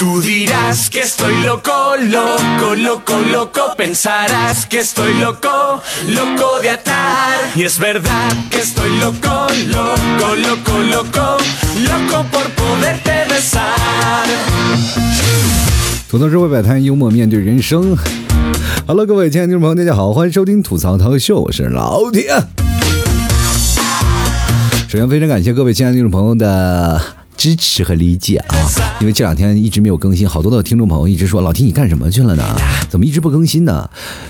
Tú dirás que estoy loco, loco, loco, loco. Pensarás que estoy loco, loco de atar. Y es verdad que estoy loco, loco, loco, loco, loco por poderte besar. 吐槽社会百态，幽默面对人生。Hello，各位亲爱的听众朋友，大家好，欢迎收听吐槽涛秀，我是老铁。首先，非常感谢各位亲爱的听众朋友的支持和理解啊！因为这两天一直没有更新，好多的听众朋友一直说老 T 你干什么去了呢？怎么一直不更新呢？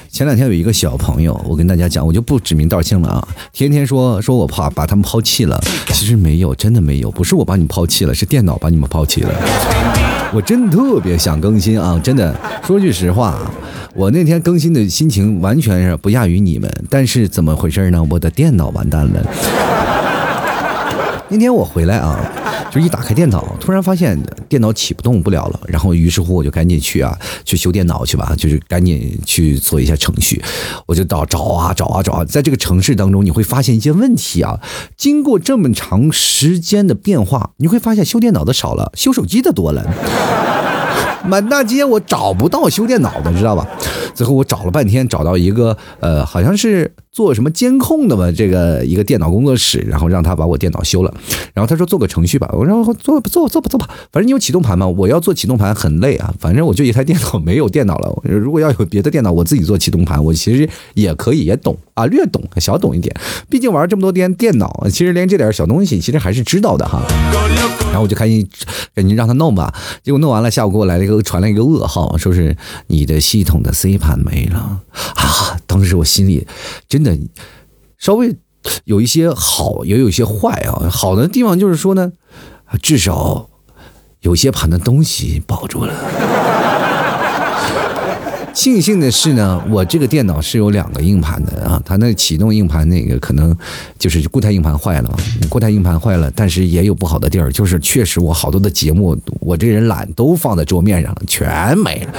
前两天有一个小朋友，我跟大家讲，我就不指名道姓了啊，天天说说我怕把他们抛弃了，其实没有，真的没有，不是我把你们抛弃了，是电脑把你们抛弃了。我真特别想更新啊！真的，说句实话，我那天更新的心情完全是不亚于你们。但是怎么回事呢？我的电脑完蛋了。那天我回来啊，就一打开电脑，突然发现电脑启不动不了了。然后于是乎我就赶紧去啊，去修电脑去吧，就是赶紧去做一下程序。我就到找啊找啊找啊，在这个城市当中，你会发现一些问题啊。经过这么长时间的变化，你会发现修电脑的少了，修手机的多了。满大街我找不到修电脑的，知道吧？最后我找了半天，找到一个呃，好像是做什么监控的吧，这个一个电脑工作室，然后让他把我电脑修了。然后他说做个程序吧，我说做做做吧做吧，反正你有启动盘嘛，我要做启动盘很累啊。反正我就一台电脑没有电脑了，如果要有别的电脑，我自己做启动盘，我其实也可以，也懂啊，略懂，小懂一点。毕竟玩这么多天电脑，其实连这点小东西其实还是知道的哈。然后我就开心赶紧让他弄吧，结果弄完了，下午给我来了一个传来一个噩耗，说是你的系统的 C 盘没了啊！当时我心里真真的稍微有一些好，也有一些坏啊。好的地方就是说呢，至少有些盘的东西保住了。庆幸的是呢，我这个电脑是有两个硬盘的啊，它那启动硬盘那个可能就是固态硬盘坏了嘛，固态硬盘坏了，但是也有不好的地儿，就是确实我好多的节目，我这人懒，都放在桌面上了，全没了。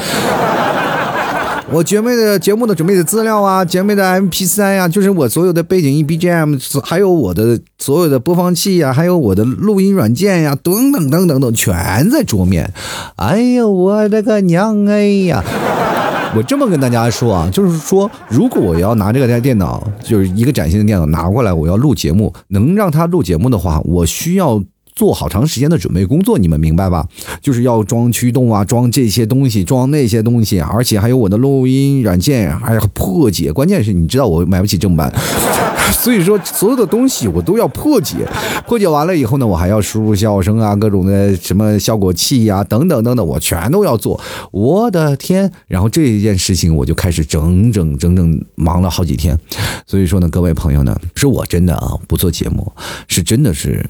我节目的节目的准备的资料啊，节目的 MP3 呀，就是我所有的背景音 BGM，还有我的所有的播放器呀，还有我的录音软件呀，等等等等等，全在桌面。哎呀，我的个娘哎呀！我这么跟大家说啊，就是说，如果我要拿这个台电脑，就是一个崭新的电脑拿过来，我要录节目，能让它录节目的话，我需要做好长时间的准备工作，你们明白吧？就是要装驱动啊，装这些东西，装那些东西，而且还有我的录音软件，还要破解。关键是你知道我买不起正版。所以说，所有的东西我都要破解，破解完了以后呢，我还要输入笑声啊，各种的什么效果器呀，等等等等，我全都要做。我的天！然后这一件事情，我就开始整整整整忙了好几天。所以说呢，各位朋友呢，是我真的啊，不做节目，是真的是。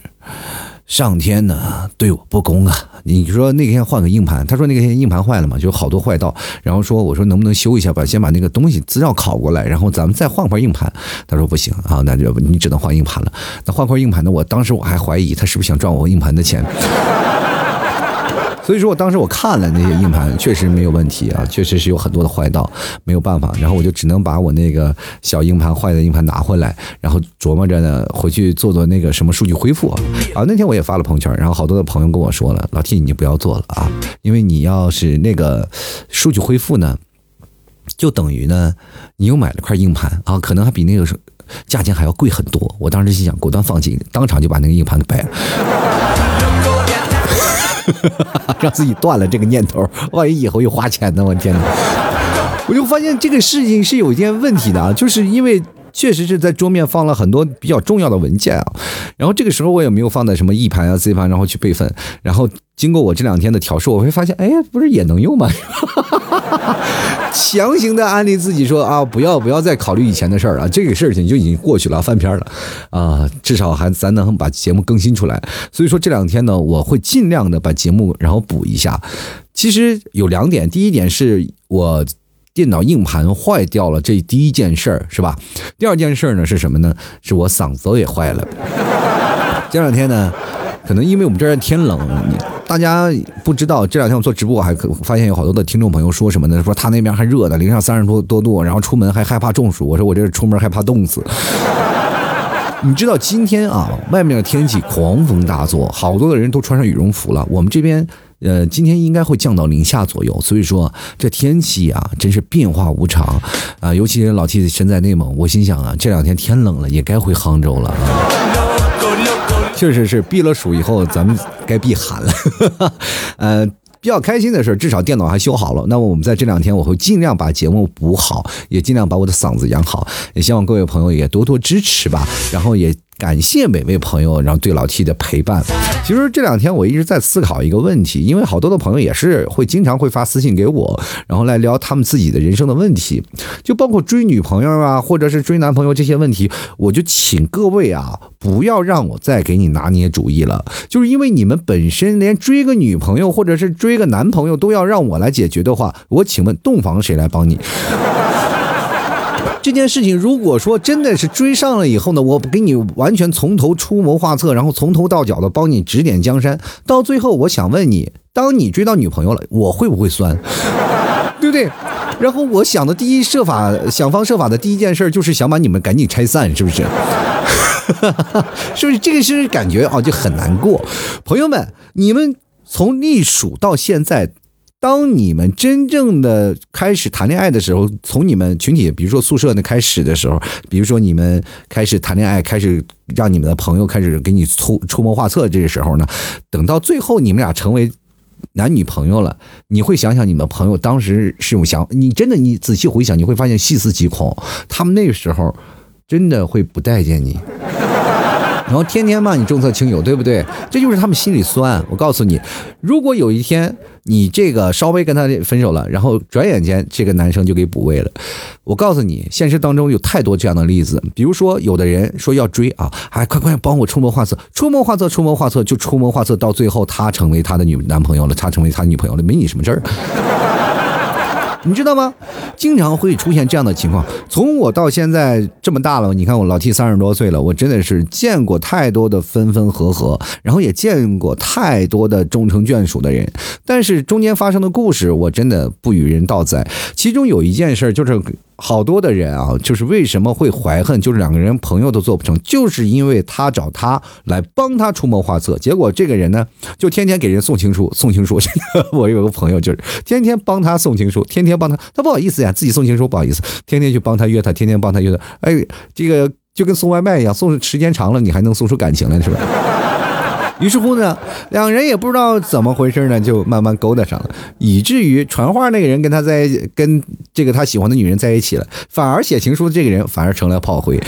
上天呢对我不公啊！你说那天换个硬盘，他说那天硬盘坏了嘛，就好多坏道。然后说我说能不能修一下吧，先把那个东西资料拷过来，然后咱们再换块硬盘。他说不行啊，那就你只能换硬盘了。那换块硬盘呢？我当时我还怀疑他是不是想赚我硬盘的钱。所以说我当时我看了那些硬盘，确实没有问题啊，确实是有很多的坏道，没有办法，然后我就只能把我那个小硬盘坏的硬盘拿回来，然后琢磨着呢回去做做那个什么数据恢复啊。那天我也发了朋友圈，然后好多的朋友跟我说了，老 T 你就不要做了啊，因为你要是那个数据恢复呢，就等于呢你又买了块硬盘啊，可能还比那个价钱还要贵很多。我当时心想果断放弃，当场就把那个硬盘给掰了。让自己断了这个念头，万一以后又花钱呢？我天哪！我就发现这个事情是有一件问题的啊，就是因为确实是在桌面放了很多比较重要的文件啊，然后这个时候我也没有放在什么 E 盘啊、Z 盘，然后去备份，然后经过我这两天的调试，我会发现，哎，不是也能用吗？强行的安利自己说啊，不要不要再考虑以前的事儿了，这个事情就已经过去了，翻篇了啊，至少还咱能把节目更新出来。所以说这两天呢，我会尽量的把节目然后补一下。其实有两点，第一点是我电脑硬盘坏掉了，这第一件事儿是吧？第二件事儿呢是什么呢？是我嗓子也坏了。这两天呢。可能因为我们这儿天冷，大家不知道这两天我做直播，我还发现有好多的听众朋友说什么呢？说他那边还热呢，零上三十多多度，然后出门还害怕中暑。我说我这出门害怕冻死。你知道今天啊，外面的天气狂风大作，好多的人都穿上羽绒服了。我们这边呃，今天应该会降到零下左右，所以说这天气啊，真是变化无常啊。尤其是老 T 身在内蒙，我心想啊，这两天天冷了，也该回杭州了啊。确实是避了暑以后，咱们该避寒了。呃，比较开心的是，至少电脑还修好了。那么我们在这两天，我会尽量把节目补好，也尽量把我的嗓子养好。也希望各位朋友也多多支持吧。然后也。感谢每位朋友，然后对老 T 的陪伴。其实这两天我一直在思考一个问题，因为好多的朋友也是会经常会发私信给我，然后来聊他们自己的人生的问题，就包括追女朋友啊，或者是追男朋友这些问题。我就请各位啊，不要让我再给你拿捏主意了，就是因为你们本身连追个女朋友或者是追个男朋友都要让我来解决的话，我请问洞房谁来帮你？这件事情，如果说真的是追上了以后呢，我给你完全从头出谋划策，然后从头到脚的帮你指点江山，到最后，我想问你，当你追到女朋友了，我会不会酸？对不对？然后我想的第一设法，想方设法的第一件事就是想把你们赶紧拆散，是不是？是不是这个是感觉啊，就很难过？朋友们，你们从隶属到现在。当你们真正的开始谈恋爱的时候，从你们群体，比如说宿舍那开始的时候，比如说你们开始谈恋爱，开始让你们的朋友开始给你出出谋划策，这个时候呢，等到最后你们俩成为男女朋友了，你会想想你们朋友当时是用想，你真的你仔细回想，你会发现细思极恐，他们那个时候真的会不待见你。然后天天骂你重色轻友，对不对？这就是他们心里酸。我告诉你，如果有一天你这个稍微跟他分手了，然后转眼间这个男生就给补位了，我告诉你，现实当中有太多这样的例子。比如说，有的人说要追啊，哎，快快帮我出谋划策，出谋划策，出谋划策，就出谋划策，到最后他成为他的女男朋友了，他成为他女朋友了，没你什么事儿。你知道吗？经常会出现这样的情况。从我到现在这么大了，你看我老弟三十多岁了，我真的是见过太多的分分合合，然后也见过太多的终成眷属的人。但是中间发生的故事，我真的不与人道哉。其中有一件事就是。好多的人啊，就是为什么会怀恨，就是两个人朋友都做不成，就是因为他找他来帮他出谋划策，结果这个人呢，就天天给人送情书，送情书。我有个朋友就是天天帮他送情书，天天帮他，他不好意思呀，自己送情书不好意思，天天去帮他约他，天天帮他约他，哎，这个就跟送外卖一样，送时间长了，你还能送出感情来，是吧？于是乎呢，两人也不知道怎么回事呢，就慢慢勾搭上了，以至于传话那个人跟他在跟这个他喜欢的女人在一起了，反而写情书的这个人反而成了炮灰。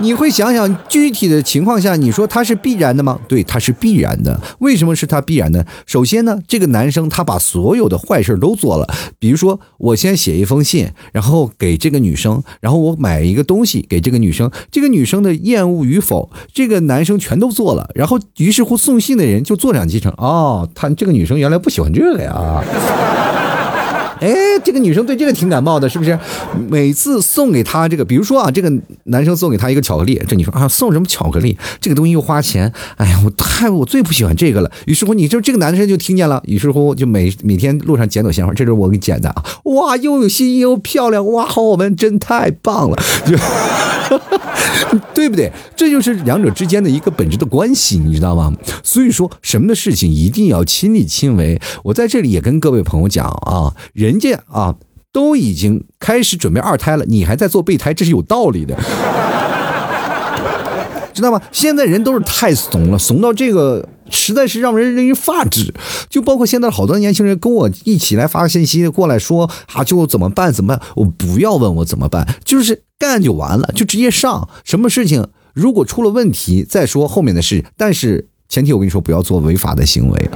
你会想想具体的情况下，你说他是必然的吗？对，他是必然的。为什么是他必然的？首先呢，这个男生他把所有的坏事都做了，比如说我先写一封信，然后给这个女生，然后我买一个东西给这个女生，这个女生的厌恶与否，这个男生全都做了，然后于是乎送信的人就坐两机成，哦，他这个女生原来不喜欢这个呀。哎，这个女生对这个挺感冒的，是不是？每次送给她这个，比如说啊，这个男生送给她一个巧克力，这女生啊，送什么巧克力？这个东西又花钱，哎呀，我太我最不喜欢这个了。于是乎，你就这个男生就听见了，于是乎就每每天路上捡朵鲜花，这是我给捡的啊！哇，又有心又漂亮，哇，好我们真太棒了，就 对不对？这就是两者之间的一个本质的关系，你知道吗？所以说，什么的事情一定要亲力亲为。我在这里也跟各位朋友讲啊。人家啊，都已经开始准备二胎了，你还在做备胎，这是有道理的，知道吗？现在人都是太怂了，怂到这个实在是让人令人发指。就包括现在好多年轻人跟我一起来发信息过来说啊，就怎么办？怎么办？我不要问我怎么办，就是干就完了，就直接上。什么事情如果出了问题再说后面的事，但是前提我跟你说，不要做违法的行为。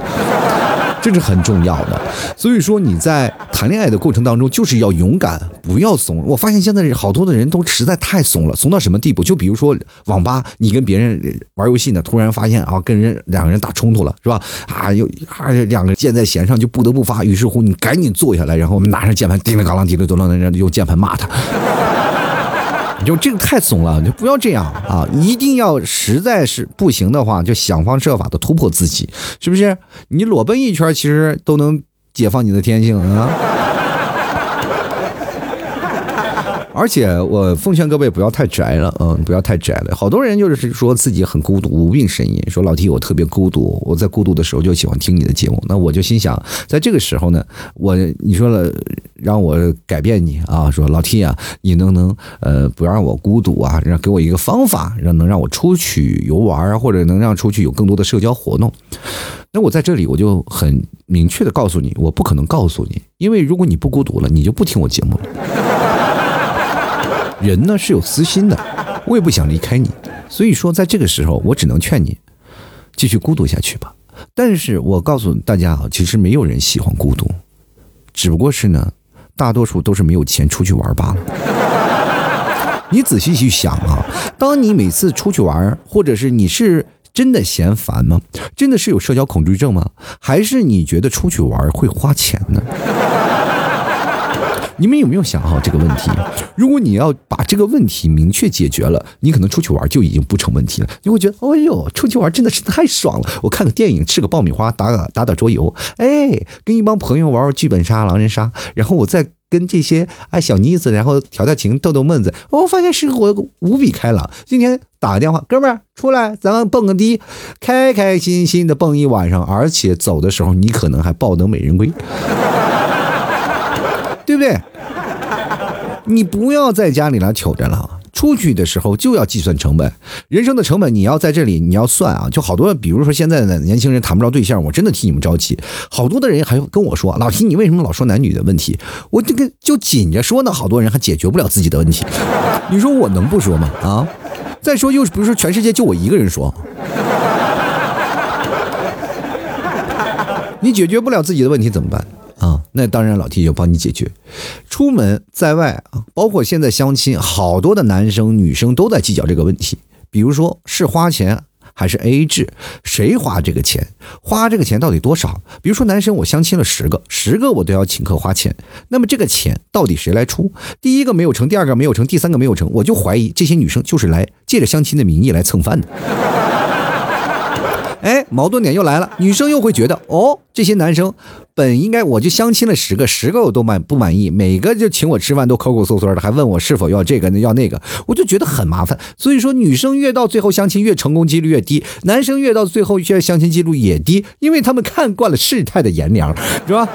这是很重要的，所以说你在谈恋爱的过程当中，就是要勇敢，不要怂。我发现现在好多的人都实在太怂了，怂到什么地步？就比如说网吧，你跟别人玩游戏呢，突然发现啊，跟人两个人打冲突了，是吧？啊，又啊，两个箭在弦上，就不得不发。于是乎，你赶紧坐下来，然后我们拿上键盘，叮铃咣啷，叮铃咣啷的用键盘骂他。就这个太怂了，就不要这样啊！一定要实在是不行的话，就想方设法的突破自己，是不是？你裸奔一圈，其实都能解放你的天性啊！而且我奉劝各位不要太宅了，嗯，不要太宅了。好多人就是说自己很孤独，无病呻吟，说老 T 我特别孤独，我在孤独的时候就喜欢听你的节目。那我就心想，在这个时候呢，我你说了让我改变你啊，说老 T 啊，你能不能呃不让我孤独啊，让给我一个方法，让能让我出去游玩啊，或者能让出去有更多的社交活动。那我在这里我就很明确的告诉你，我不可能告诉你，因为如果你不孤独了，你就不听我节目了。人呢是有私心的，我也不想离开你，所以说在这个时候，我只能劝你继续孤独下去吧。但是我告诉大家啊，其实没有人喜欢孤独，只不过是呢，大多数都是没有钱出去玩罢了。你仔细去想啊，当你每次出去玩，或者是你是真的嫌烦吗？真的是有社交恐惧症吗？还是你觉得出去玩会花钱呢？你们有没有想好这个问题？如果你要把这个问题明确解决了，你可能出去玩就已经不成问题了。你会觉得，哎呦，出去玩真的是太爽了！我看个电影，吃个爆米花，打打打打桌游，哎，跟一帮朋友玩玩剧本杀、狼人杀，然后我再跟这些哎小妮子，然后调调情、逗逗闷子，我发现生活无比开朗。今天打个电话，哥们儿出来，咱们蹦个迪，开开心心的蹦一晚上，而且走的时候你可能还抱得美人归。对不对？你不要在家里来瞅着了，出去的时候就要计算成本。人生的成本你要在这里你要算啊。就好多，比如说现在的年轻人谈不着对象，我真的替你们着急。好多的人还跟我说，老提你为什么老说男女的问题？我这个就紧着说呢，好多人还解决不了自己的问题。你说我能不说吗？啊？再说又不是全世界就我一个人说，你解决不了自己的问题怎么办？啊，那当然，老 T 就帮你解决。出门在外啊，包括现在相亲，好多的男生女生都在计较这个问题。比如说是花钱还是 AA 制，谁花这个钱？花这个钱到底多少？比如说男生我相亲了十个，十个我都要请客花钱，那么这个钱到底谁来出？第一个没有成，第二个没有成，第三个没有成，我就怀疑这些女生就是来借着相亲的名义来蹭饭的。哎，矛盾点又来了，女生又会觉得哦，这些男生本应该我就相亲了十个，十个我都满不满意，每个就请我吃饭都抠抠搜搜的，还问我是否要这个要那个，我就觉得很麻烦。所以说，女生越到最后相亲越成功几率越低，男生越到最后越相亲几率也低，因为他们看惯了世态的炎凉，是吧？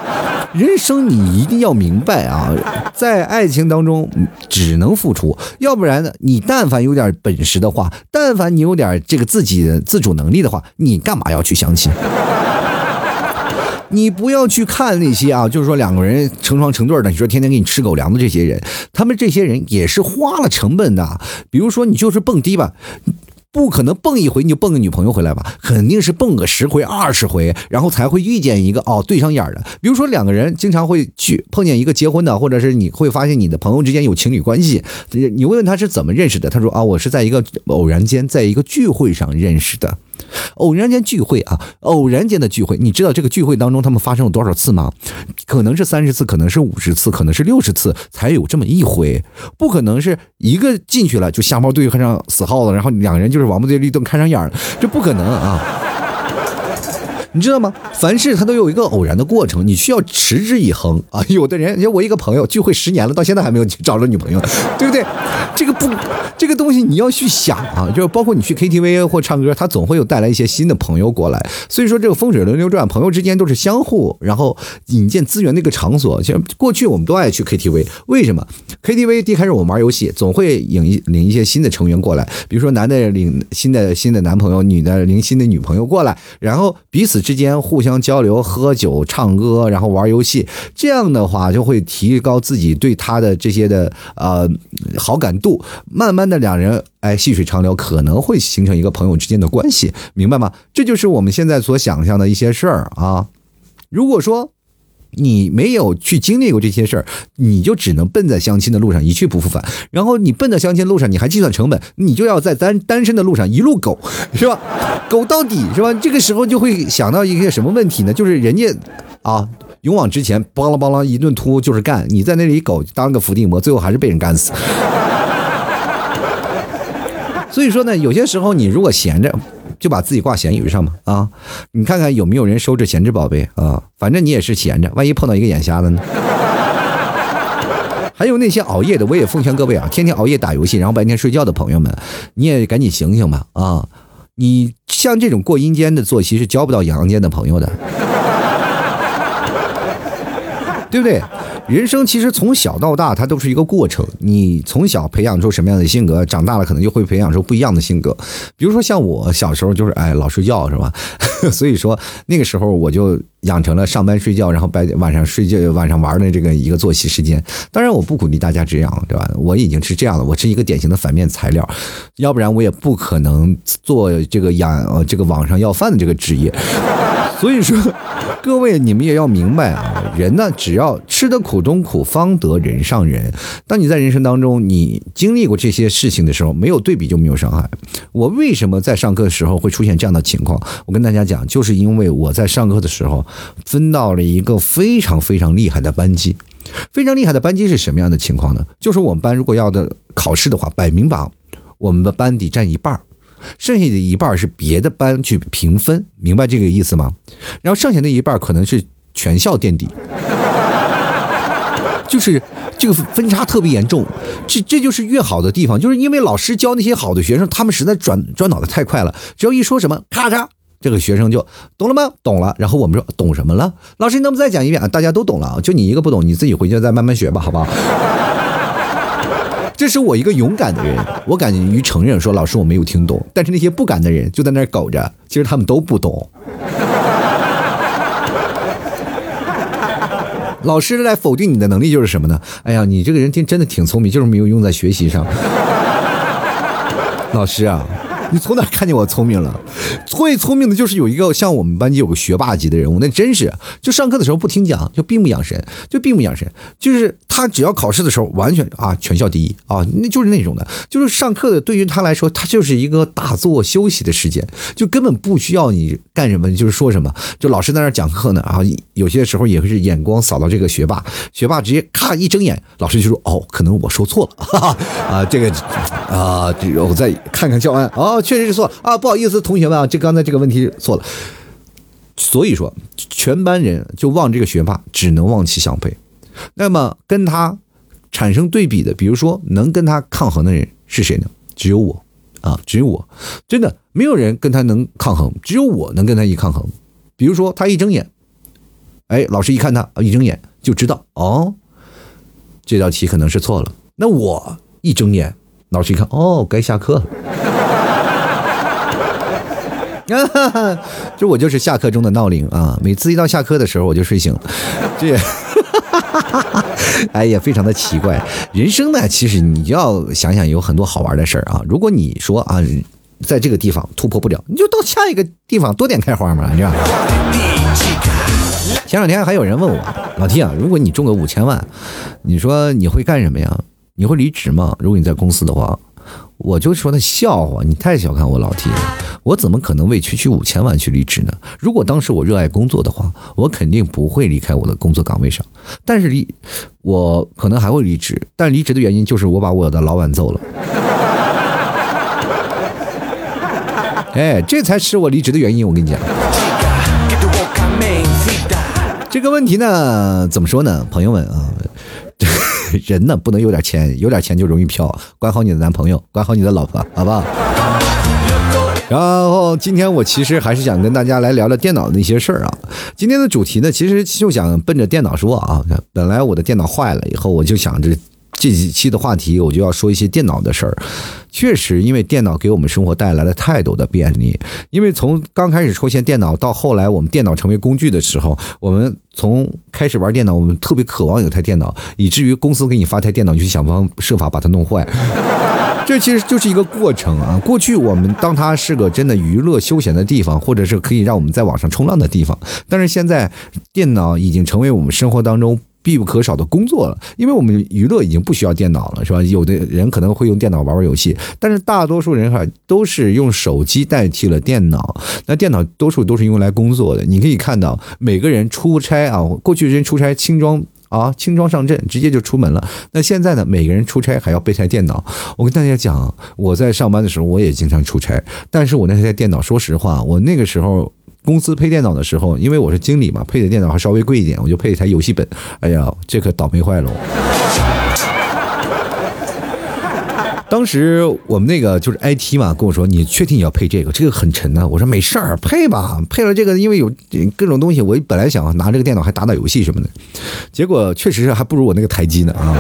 人生你一定要明白啊，在爱情当中只能付出，要不然呢，你但凡有点本事的话，但凡你有点这个自己自主能力的话，你干嘛要去相亲？你不要去看那些啊，就是说两个人成双成对的，你说天天给你吃狗粮的这些人，他们这些人也是花了成本的。比如说你就是蹦迪吧。不可能蹦一回你就蹦个女朋友回来吧？肯定是蹦个十回二十回，然后才会遇见一个哦对上眼的。比如说两个人经常会去碰见一个结婚的，或者是你会发现你的朋友之间有情侣关系。你问问他是怎么认识的？他说啊，我是在一个偶然间，在一个聚会上认识的。偶然间聚会啊，偶然间的聚会，你知道这个聚会当中他们发生了多少次吗？可能是三十次，可能是五十次，可能是六十次才有这么一回，不可能是一个进去了就瞎猫对上死耗子，然后两个人就是王八对绿灯看上眼了，这不可能啊。你知道吗？凡事它都有一个偶然的过程，你需要持之以恒 啊！有的人，像我一个朋友聚会十年了，到现在还没有找着女朋友，对不对？这个不，这个东西你要去想啊，就是包括你去 KTV 或唱歌，他总会有带来一些新的朋友过来。所以说，这个风水轮流转，朋友之间都是相互，然后引荐资源的一个场所。像过去我们都爱去 KTV，为什么？KTV 一开始我们玩游戏，总会引一领一些新的成员过来，比如说男的领新的新的男朋友，女的领新的女朋友过来，然后彼此。之间互相交流、喝酒、唱歌，然后玩游戏，这样的话就会提高自己对他的这些的呃好感度。慢慢的，两人哎细水长流，可能会形成一个朋友之间的关系，明白吗？这就是我们现在所想象的一些事儿啊。如果说，你没有去经历过这些事儿，你就只能奔在相亲的路上一去不复返。然后你奔在相亲路上，你还计算成本，你就要在单单身的路上一路苟，是吧？苟到底，是吧？这个时候就会想到一个什么问题呢？就是人家啊，勇往直前，邦啷邦啷一顿突就是干，你在那里苟，当个伏地魔，最后还是被人干死。所以说呢，有些时候你如果闲着。就把自己挂闲鱼上嘛啊！你看看有没有人收这闲置宝贝啊？反正你也是闲着，万一碰到一个眼瞎的呢？还有那些熬夜的，我也奉劝各位啊，天天熬夜打游戏，然后白天睡觉的朋友们，你也赶紧醒醒吧啊！你像这种过阴间的作息是交不到阳间的朋友的，对不对？人生其实从小到大，它都是一个过程。你从小培养出什么样的性格，长大了可能就会培养出不一样的性格。比如说像我小时候就是哎老睡觉是吧？所以说那个时候我就养成了上班睡觉，然后白晚上睡觉晚上玩的这个一个作息时间。当然我不鼓励大家这样，对吧？我已经是这样了，我是一个典型的反面材料，要不然我也不可能做这个养呃这个网上要饭的这个职业。所以说，各位你们也要明白啊，人呢，只要吃得苦中苦，方得人上人。当你在人生当中你经历过这些事情的时候，没有对比就没有伤害。我为什么在上课的时候会出现这样的情况？我跟大家讲，就是因为我在上课的时候分到了一个非常非常厉害的班级。非常厉害的班级是什么样的情况呢？就是我们班如果要的考试的话，百名榜，我们的班底占一半儿。剩下的一半是别的班去评分，明白这个意思吗？然后剩下的一半可能是全校垫底，就是这个分差特别严重。这这就是越好的地方，就是因为老师教那些好的学生，他们实在转转脑袋太快了，只要一说什么，咔嚓，这个学生就懂了吗？懂了。然后我们说懂什么了？老师，你能不能再讲一遍啊？大家都懂了啊，就你一个不懂，你自己回去再慢慢学吧，好不好？这是我一个勇敢的人，我敢于承认说老师我没有听懂。但是那些不敢的人就在那儿苟着，其实他们都不懂。老师来否定你的能力就是什么呢？哎呀，你这个人挺真的挺聪明，就是没有用在学习上。老师啊。你从哪看见我聪明了？最聪明的就是有一个像我们班级有个学霸级的人物，那真是就上课的时候不听讲，就闭目养神，就闭目养神。就是他只要考试的时候，完全啊全校第一啊，那就是那种的。就是上课的对于他来说，他就是一个打坐休息的时间，就根本不需要你干什么，就是说什么。就老师在那讲课呢，然啊，有些时候也会是眼光扫到这个学霸，学霸直接咔一睁眼，老师就说哦，可能我说错了，哈 哈啊，这个啊，我再看看教案啊哦。确实是错啊，不好意思，同学们啊，这刚才这个问题错了。所以说，全班人就望这个学霸，只能望其项背。那么跟他产生对比的，比如说能跟他抗衡的人是谁呢？只有我啊，只有我，真的没有人跟他能抗衡，只有我能跟他一抗衡。比如说他一睁眼，哎，老师一看他一睁眼就知道哦，这道题可能是错了。那我一睁眼，老师一看哦，该下课了。啊，就我就是下课中的闹铃啊！每次一到下课的时候，我就睡醒了。这，哎呀，非常的奇怪。人生呢，其实你就要想想，有很多好玩的事儿啊。如果你说啊，在这个地方突破不了，你就到下一个地方多点开花嘛，这样？前两天还有人问我，老 T 啊，如果你中个五千万，你说你会干什么呀？你会离职吗？如果你在公司的话。我就说他笑话，你太小看我老弟了，我怎么可能为区区五千万去离职呢？如果当时我热爱工作的话，我肯定不会离开我的工作岗位上。但是离，我可能还会离职，但离职的原因就是我把我的老板揍了。哎，这才是我离职的原因。我跟你讲，这个问题呢，怎么说呢，朋友们啊？人呢不能有点钱，有点钱就容易飘。管好你的男朋友，管好你的老婆，好不好？然后今天我其实还是想跟大家来聊聊电脑的那些事儿啊。今天的主题呢，其实就想奔着电脑说啊。本来我的电脑坏了以后，我就想着。这几期的话题，我就要说一些电脑的事儿。确实，因为电脑给我们生活带来了太多的便利。因为从刚开始出现电脑，到后来我们电脑成为工具的时候，我们从开始玩电脑，我们特别渴望有台电脑，以至于公司给你发台电脑，你去想方设法把它弄坏。这其实就是一个过程啊。过去我们当它是个真的娱乐休闲的地方，或者是可以让我们在网上冲浪的地方，但是现在电脑已经成为我们生活当中。必不可少的工作了，因为我们娱乐已经不需要电脑了，是吧？有的人可能会用电脑玩玩游戏，但是大多数人哈都是用手机代替了电脑。那电脑多数都是用来工作的。你可以看到，每个人出差啊，过去人出差轻装啊，轻装上阵，直接就出门了。那现在呢，每个人出差还要备台电脑。我跟大家讲，我在上班的时候我也经常出差，但是我那台电脑，说实话，我那个时候。公司配电脑的时候，因为我是经理嘛，配的电脑还稍微贵一点，我就配一台游戏本。哎呀，这可倒霉坏了。当时我们那个就是 IT 嘛，跟我说：“你确定你要配这个？这个很沉呢。”我说：“没事儿，配吧。配了这个，因为有各种东西，我本来想拿这个电脑还打打游戏什么的，结果确实是还不如我那个台机呢啊！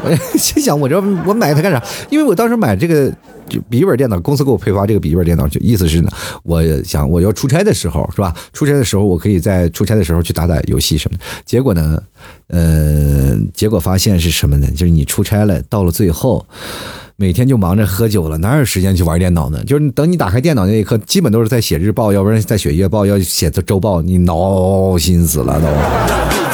我心想，我这我买它干啥？因为我当时买这个。”就笔记本电脑，公司给我配发这个笔记本电脑，就意思是呢，我想我要出差的时候，是吧？出差的时候，我可以在出差的时候去打打游戏什么的。结果呢，呃，结果发现是什么呢？就是你出差了，到了最后，每天就忙着喝酒了，哪有时间去玩电脑呢？就是等你打开电脑那一刻，基本都是在写日报，要不然在写月报，要写周报，你闹心死了都。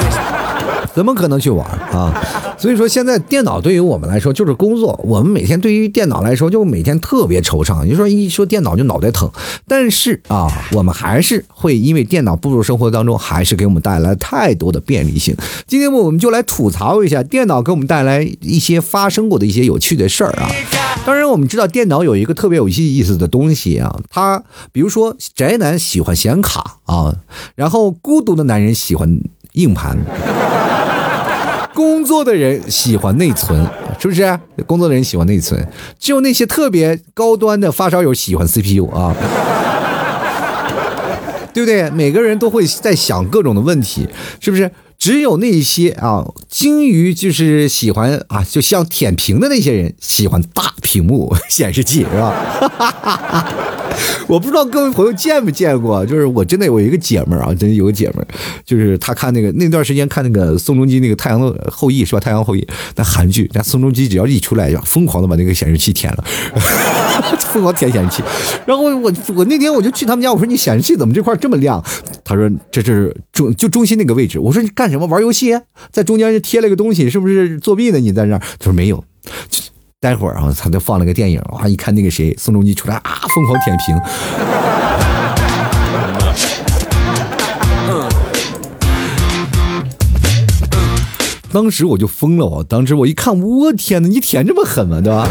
怎么可能去玩啊？所以说，现在电脑对于我们来说就是工作。我们每天对于电脑来说，就每天特别惆怅。你说一说电脑就脑袋疼，但是啊，我们还是会因为电脑步入生活当中，还是给我们带来太多的便利性。今天我们就来吐槽一下电脑给我们带来一些发生过的一些有趣的事儿啊。当然，我们知道电脑有一个特别有意思的东西啊，它比如说宅男喜欢显卡啊，然后孤独的男人喜欢硬盘。工作的人喜欢内存，是不是？工作的人喜欢内存，就那些特别高端的发烧友喜欢 CPU 啊，对不对？每个人都会在想各种的问题，是不是？只有那些啊，精于就是喜欢啊，就像舔屏的那些人喜欢大屏幕 显示器，是吧？我不知道各位朋友见没见过，就是我真的有一个姐们儿啊，真的有个姐们儿，就是她看那个那段时间看那个宋仲基那个《太阳的后裔》是吧？《太阳后裔》那韩剧，那宋仲基只要一出来，就疯狂的把那个显示器舔了，疯狂舔显示器。然后我我那天我就去他们家，我说你显示器怎么这块这么亮？他说这是中就中心那个位置。我说你干什么？玩游戏？在中间贴了个东西，是不是作弊呢？你在那儿？他说没有。待会儿啊，他就放了个电影，哇！一看那个谁，宋仲基出来啊，疯狂舔屏。当时我就疯了，我当时我一看，我天哪，你舔这么狠吗？对吧？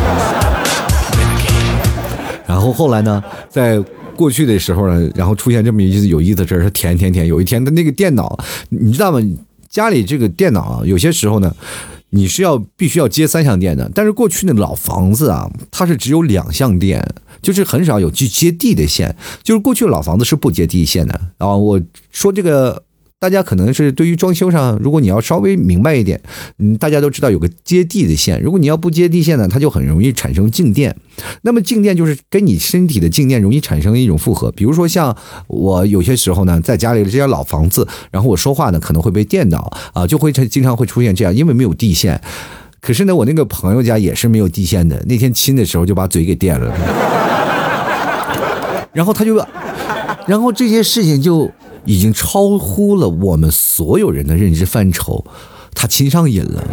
然后后来呢，在过去的时候呢，然后出现这么一有意思的事儿，是舔舔舔。有一天他那个电脑，你知道吗？家里这个电脑啊，有些时候呢。你是要必须要接三项电的，但是过去那老房子啊，它是只有两项电，就是很少有去接地的线，就是过去老房子是不接地线的啊。我说这个。大家可能是对于装修上，如果你要稍微明白一点，嗯，大家都知道有个接地的线，如果你要不接地线呢，它就很容易产生静电。那么静电就是跟你身体的静电容易产生一种负荷。比如说像我有些时候呢，在家里的这些老房子，然后我说话呢可能会被电到啊，就会经常会出现这样，因为没有地线。可是呢，我那个朋友家也是没有地线的，那天亲的时候就把嘴给电了，然后他就，然后这些事情就。已经超乎了我们所有人的认知范畴，他亲上瘾了，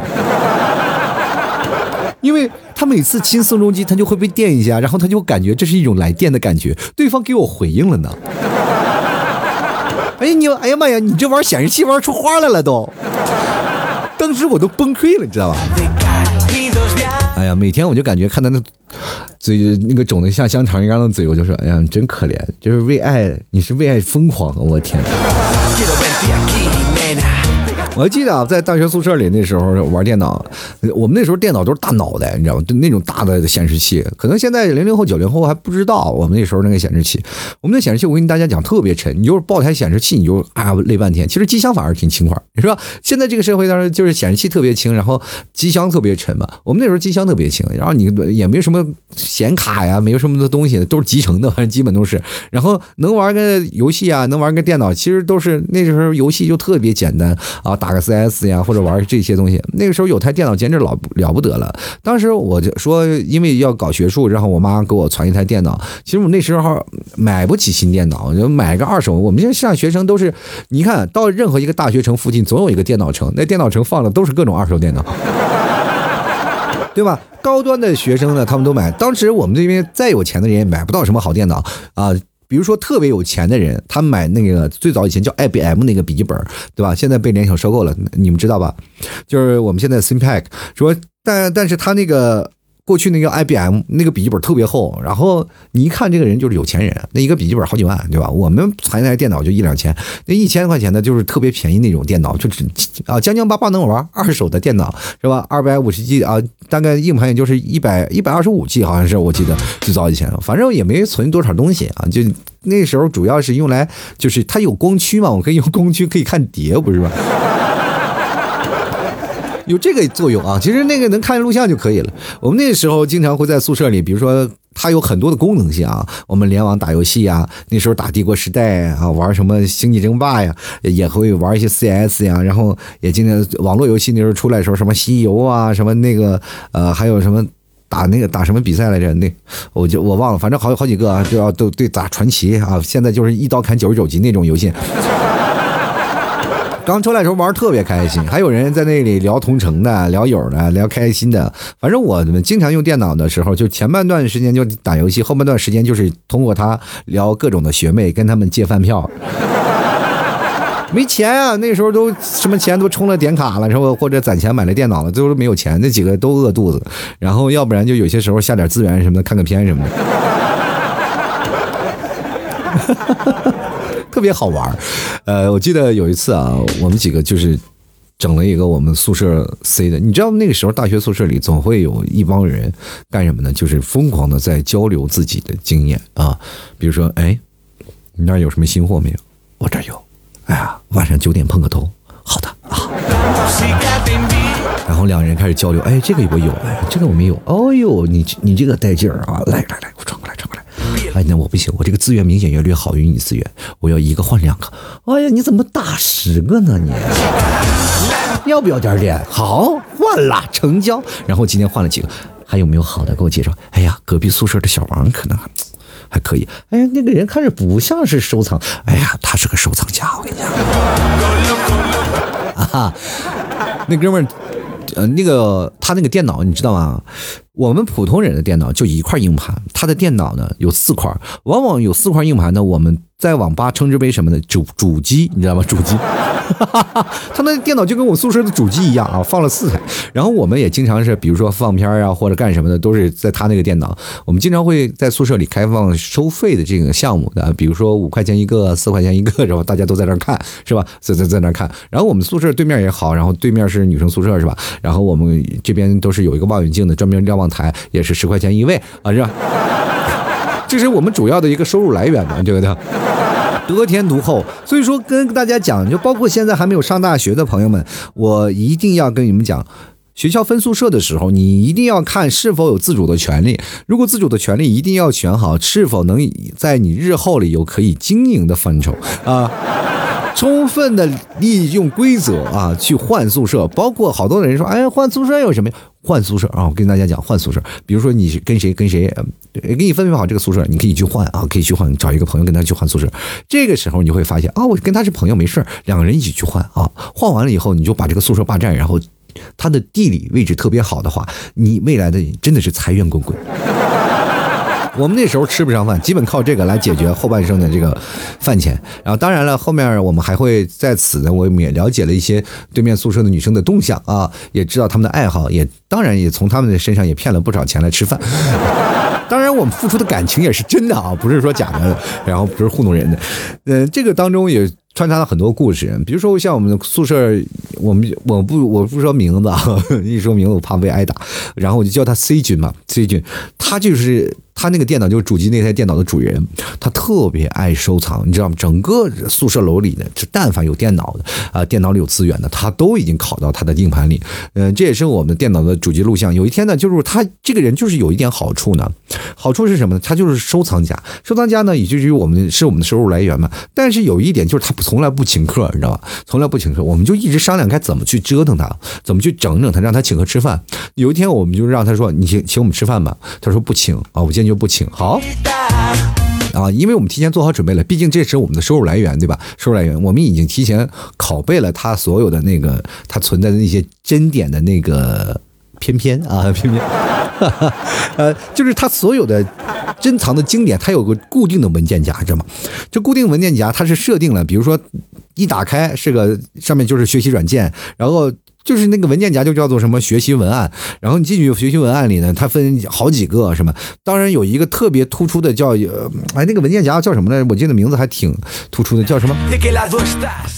因为他每次亲宋仲基，他就会被电一下，然后他就感觉这是一种来电的感觉，对方给我回应了呢。哎你，哎呀妈呀，你这玩显示器玩出花来了都，当时我都崩溃了，你知道吧？哎呀，每天我就感觉看他那嘴那个肿的像香肠一样的嘴，我就说，哎呀，你真可怜，就是为爱，你是为爱疯狂，我天。我还记得啊，在大学宿舍里那时候玩电脑，我们那时候电脑都是大脑袋，你知道吗？就那种大的显示器。可能现在零零后、九零后还不知道，我们那时候那个显示器，我们的显示器，我跟大家讲特别沉，你就是抱台显示器，你就啊累半天。其实机箱反而挺轻快，是吧？现在这个社会当中，就是显示器特别轻，然后机箱特别沉嘛。我们那时候机箱特别轻，然后你也没什么显卡呀，没有什么的东西，都是集成的，反正基本都是。然后能玩个游戏啊，能玩个电脑，其实都是那时候游戏就特别简单啊。打个 CS 呀，或者玩这些东西。那个时候有台电脑简直老了不得了。当时我就说，因为要搞学术，然后我妈给我传一台电脑。其实我那时候买不起新电脑，就买个二手。我们现在上学生都是，你看到任何一个大学城附近，总有一个电脑城。那电脑城放的都是各种二手电脑，对吧？高端的学生呢，他们都买。当时我们这边再有钱的人也买不到什么好电脑啊。比如说特别有钱的人，他买那个最早以前叫 IBM 那个笔记本，对吧？现在被联想收购了，你们知道吧？就是我们现在 ThinkPad 说，但但是他那个过去那个 IBM 那个笔记本特别厚，然后你一看这个人就是有钱人，那一个笔记本好几万，对吧？我们才那台电脑就一两千，那一千块钱的就是特别便宜那种电脑，就只啊将将巴巴能玩，二手的电脑是吧？二百五十 G 啊，大概硬盘也就是一百一百二十五 G，好像是我记得最早以前，反正也没存多少东西啊，就那时候主要是用来就是它有光驱嘛，我可以用光驱可以看碟，不是吧？有这个作用啊，其实那个能看录像就可以了。我们那时候经常会在宿舍里，比如说它有很多的功能性啊，我们联网打游戏啊，那时候打帝国时代啊，玩什么星际争霸呀，也会玩一些 CS 呀，然后也经常网络游戏那时候出来的时候，什么西游啊，什么那个呃，还有什么打那个打什么比赛来着？那我就我忘了，反正好好几个啊，就要都对打传奇啊，现在就是一刀砍九十九级那种游戏。刚出来的时候玩特别开心，还有人在那里聊同城的、聊友的、聊开心的。反正我们经常用电脑的时候，就前半段时间就打游戏，后半段时间就是通过它聊各种的学妹，跟他们借饭票。没钱啊，那时候都什么钱都充了点卡了，是吧？或者攒钱买了电脑了，最后都没有钱，那几个都饿肚子。然后要不然就有些时候下点资源什么的，看个片什么的。特别好玩呃，我记得有一次啊，我们几个就是整了一个我们宿舍 C 的，你知道那个时候大学宿舍里总会有一帮人干什么呢？就是疯狂的在交流自己的经验啊，比如说，哎，你那有什么新货没有？我这有。哎呀，晚上九点碰个头，好的啊。然后两人开始交流，哎，这个我有，哎，这个我没有。哦呦，你你这个带劲儿啊！来来来，我转，过来。哎，那我不行，我这个资源明显要略好于你资源，我要一个换两个。哎呀，你怎么打十个呢？你要不要点脸？好，换了，成交。然后今天换了几个，还有没有好的？给我介绍。哎呀，隔壁宿舍的小王可能还可以。哎呀，那个人看着不像是收藏。哎呀，他是个收藏家，我跟你讲。啊，那哥们儿，呃，那个他那个电脑你知道吗？我们普通人的电脑就一块硬盘，他的电脑呢有四块，往往有四块硬盘呢，我们在网吧称之为什么呢？主主机，你知道吗？主机。他那电脑就跟我宿舍的主机一样啊，放了四台。然后我们也经常是，比如说放片啊或者干什么的，都是在他那个电脑。我们经常会在宿舍里开放收费的这个项目的，比如说五块钱一个，四块钱一个，然后大家都在那看，是吧？在在在那看。然后我们宿舍对面也好，然后对面是女生宿舍，是吧？然后我们这边都是有一个望远镜的，专门瞭望台，也是十块钱一位啊，是吧？这是我们主要的一个收入来源嘛，对不对？得天独厚，所以说跟大家讲，就包括现在还没有上大学的朋友们，我一定要跟你们讲，学校分宿舍的时候，你一定要看是否有自主的权利。如果自主的权利，一定要选好是否能在你日后里有可以经营的范畴啊。充分的利用规则啊，去换宿舍，包括好多人说，哎，换宿舍有什么呀？换宿舍啊，我跟大家讲，换宿舍，比如说你跟谁跟谁，给你分配好这个宿舍，你可以去换啊，可以去换，找一个朋友跟他去换宿舍。这个时候你会发现啊，我跟他是朋友没事两个人一起去换啊，换完了以后你就把这个宿舍霸占，然后他的地理位置特别好的话，你未来的真的是财源滚滚。我们那时候吃不上饭，基本靠这个来解决后半生的这个饭钱。然后当然了，后面我们还会在此呢，我们也了解了一些对面宿舍的女生的动向啊，也知道她们的爱好，也当然也从她们的身上也骗了不少钱来吃饭。当然，我们付出的感情也是真的啊，不是说假的，然后不是糊弄人的。嗯，这个当中也穿插了很多故事，比如说像我们的宿舍，我们我不我不说名字啊，一说名字我怕被挨打，然后我就叫他 C 君嘛，C 君，他就是。他那个电脑就是主机那台电脑的主人，他特别爱收藏，你知道吗？整个宿舍楼里呢，就但凡有电脑的啊，电脑里有资源的，他都已经拷到他的硬盘里。嗯，这也是我们电脑的主机录像。有一天呢，就是他这个人就是有一点好处呢，好处是什么呢？他就是收藏家，收藏家呢，以至于我们是我们的收入来源嘛。但是有一点就是他从来不请客，你知道吧？从来不请客，我们就一直商量该怎么去折腾他，怎么去整整他，让他请客吃饭。有一天我们就让他说：“你请请我们吃饭吧。”他说：“不请啊，我今天就不请。”好啊，因为我们提前做好准备了，毕竟这是我们的收入来源，对吧？收入来源，我们已经提前拷贝了他所有的那个他存在的那些珍典的那个偏偏啊，偏偏，呃，就是他所有的珍藏的经典，它有个固定的文件夹，知道吗？这固定文件夹它是设定了，比如说一打开是个上面就是学习软件，然后。就是那个文件夹就叫做什么学习文案，然后你进去学习文案里呢，它分好几个什么，当然有一个特别突出的叫，哎那个文件夹叫什么来着？我记得名字还挺突出的，叫什么？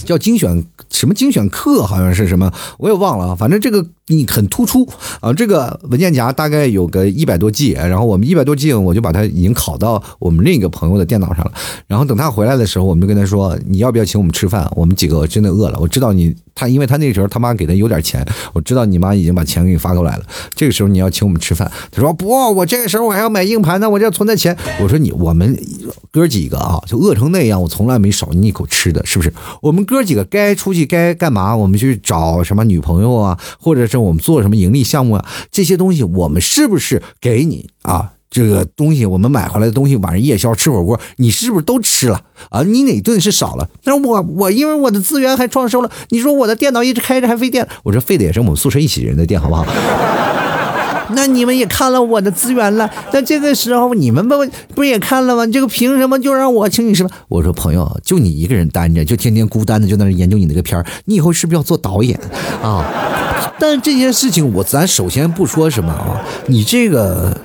叫精选什么精选课好像是什么，我也忘了，反正这个你很突出啊。这个文件夹大概有个一百多 G，然后我们一百多 G 我就把它已经拷到我们另一个朋友的电脑上了，然后等他回来的时候，我们就跟他说你要不要请我们吃饭？我们几个真的饿了，我知道你。他因为他那时候他妈给他有点钱，我知道你妈已经把钱给你发过来了。这个时候你要请我们吃饭，他说不，我这个时候我还要买硬盘呢，我这存在钱。我说你我们哥几个啊，就饿成那样，我从来没少你一口吃的，是不是？我们哥几个该出去该干嘛，我们去找什么女朋友啊，或者是我们做什么盈利项目啊，这些东西我们是不是给你啊？这个东西我们买回来的东西，晚上夜宵吃火锅，你是不是都吃了啊？你哪顿是少了？那我我因为我的资源还创收了，你说我的电脑一直开着还费电，我说费的也是我们宿舍一起人的电，好不好？那你们也看了我的资源了，那这个时候你们不不也看了吗？这个凭什么就让我请你吃饭？我说朋友，就你一个人单着，就天天孤单的就在那研究你那个片儿，你以后是不是要做导演啊？但这件事情我咱首先不说什么啊，你这个。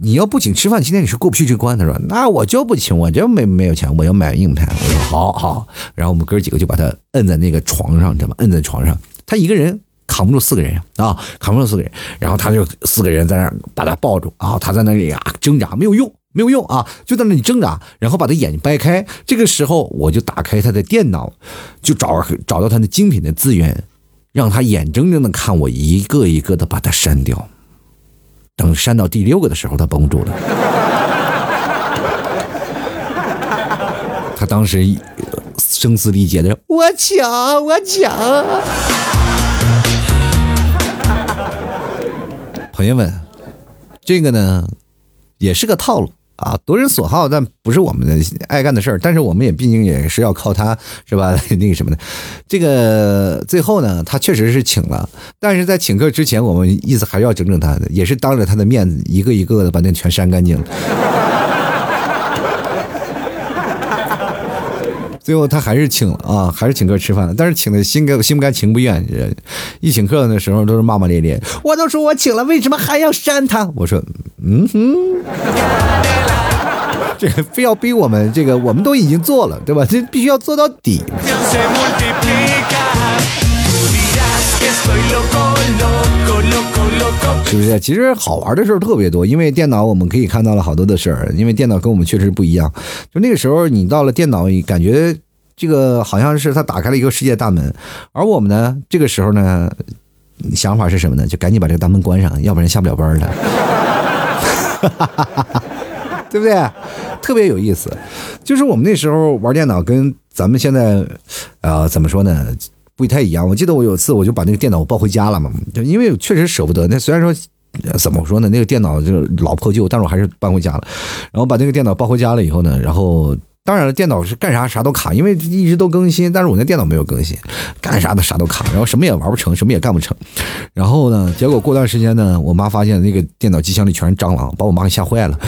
你要不请吃饭，今天你是过不去这关。他说：“那我就不请，我就没没有钱，我要买硬盘。”我说：“好好。”然后我们哥几个就把他摁在那个床上，知道吗？摁在床上，他一个人扛不住四个人啊，扛不住四个人。然后他就四个人在那把他抱住啊，他在那里啊挣扎，没有用，没有用啊，就在那里挣扎。然后把他眼睛掰开。这个时候我就打开他的电脑，就找找到他的精品的资源，让他眼睁睁的看我一个一个的把他删掉。等删到第六个的时候，他绷住了。他当时声嘶力竭的：“我抢，我抢！”朋友们，这个呢，也是个套路。啊，夺人所好，但不是我们的爱干的事儿。但是我们也毕竟也是要靠他，是吧？那个什么的，这个最后呢，他确实是请了，但是在请客之前，我们意思还是要整整他的，也是当着他的面子，一个一个的把那全删干净了。最后他还是请了啊，还是请客吃饭了，但是请的心甘心不甘情不愿。一请客的时候都是骂骂咧咧，我都说我请了，为什么还要删他？我说，嗯哼，这非要逼我们，这个我们都已经做了，对吧？这必须要做到底。是不是？其实好玩的事儿特别多，因为电脑我们可以看到了好多的事儿，因为电脑跟我们确实不一样。就那个时候，你到了电脑，感觉这个好像是它打开了一个世界大门，而我们呢，这个时候呢，想法是什么呢？就赶紧把这个大门关上，要不然下不了班了。对不对？特别有意思。就是我们那时候玩电脑，跟咱们现在，呃，怎么说呢？不太一样。我记得我有次我就把那个电脑抱回家了嘛，就因为确实舍不得。那虽然说怎么说呢，那个电脑就是老破旧，但是我还是搬回家了。然后把那个电脑抱回家了以后呢，然后当然了，电脑是干啥啥都卡，因为一直都更新，但是我那电脑没有更新，干啥的啥都卡，然后什么也玩不成，什么也干不成。然后呢，结果过段时间呢，我妈发现那个电脑机箱里全是蟑螂，把我妈给吓坏了，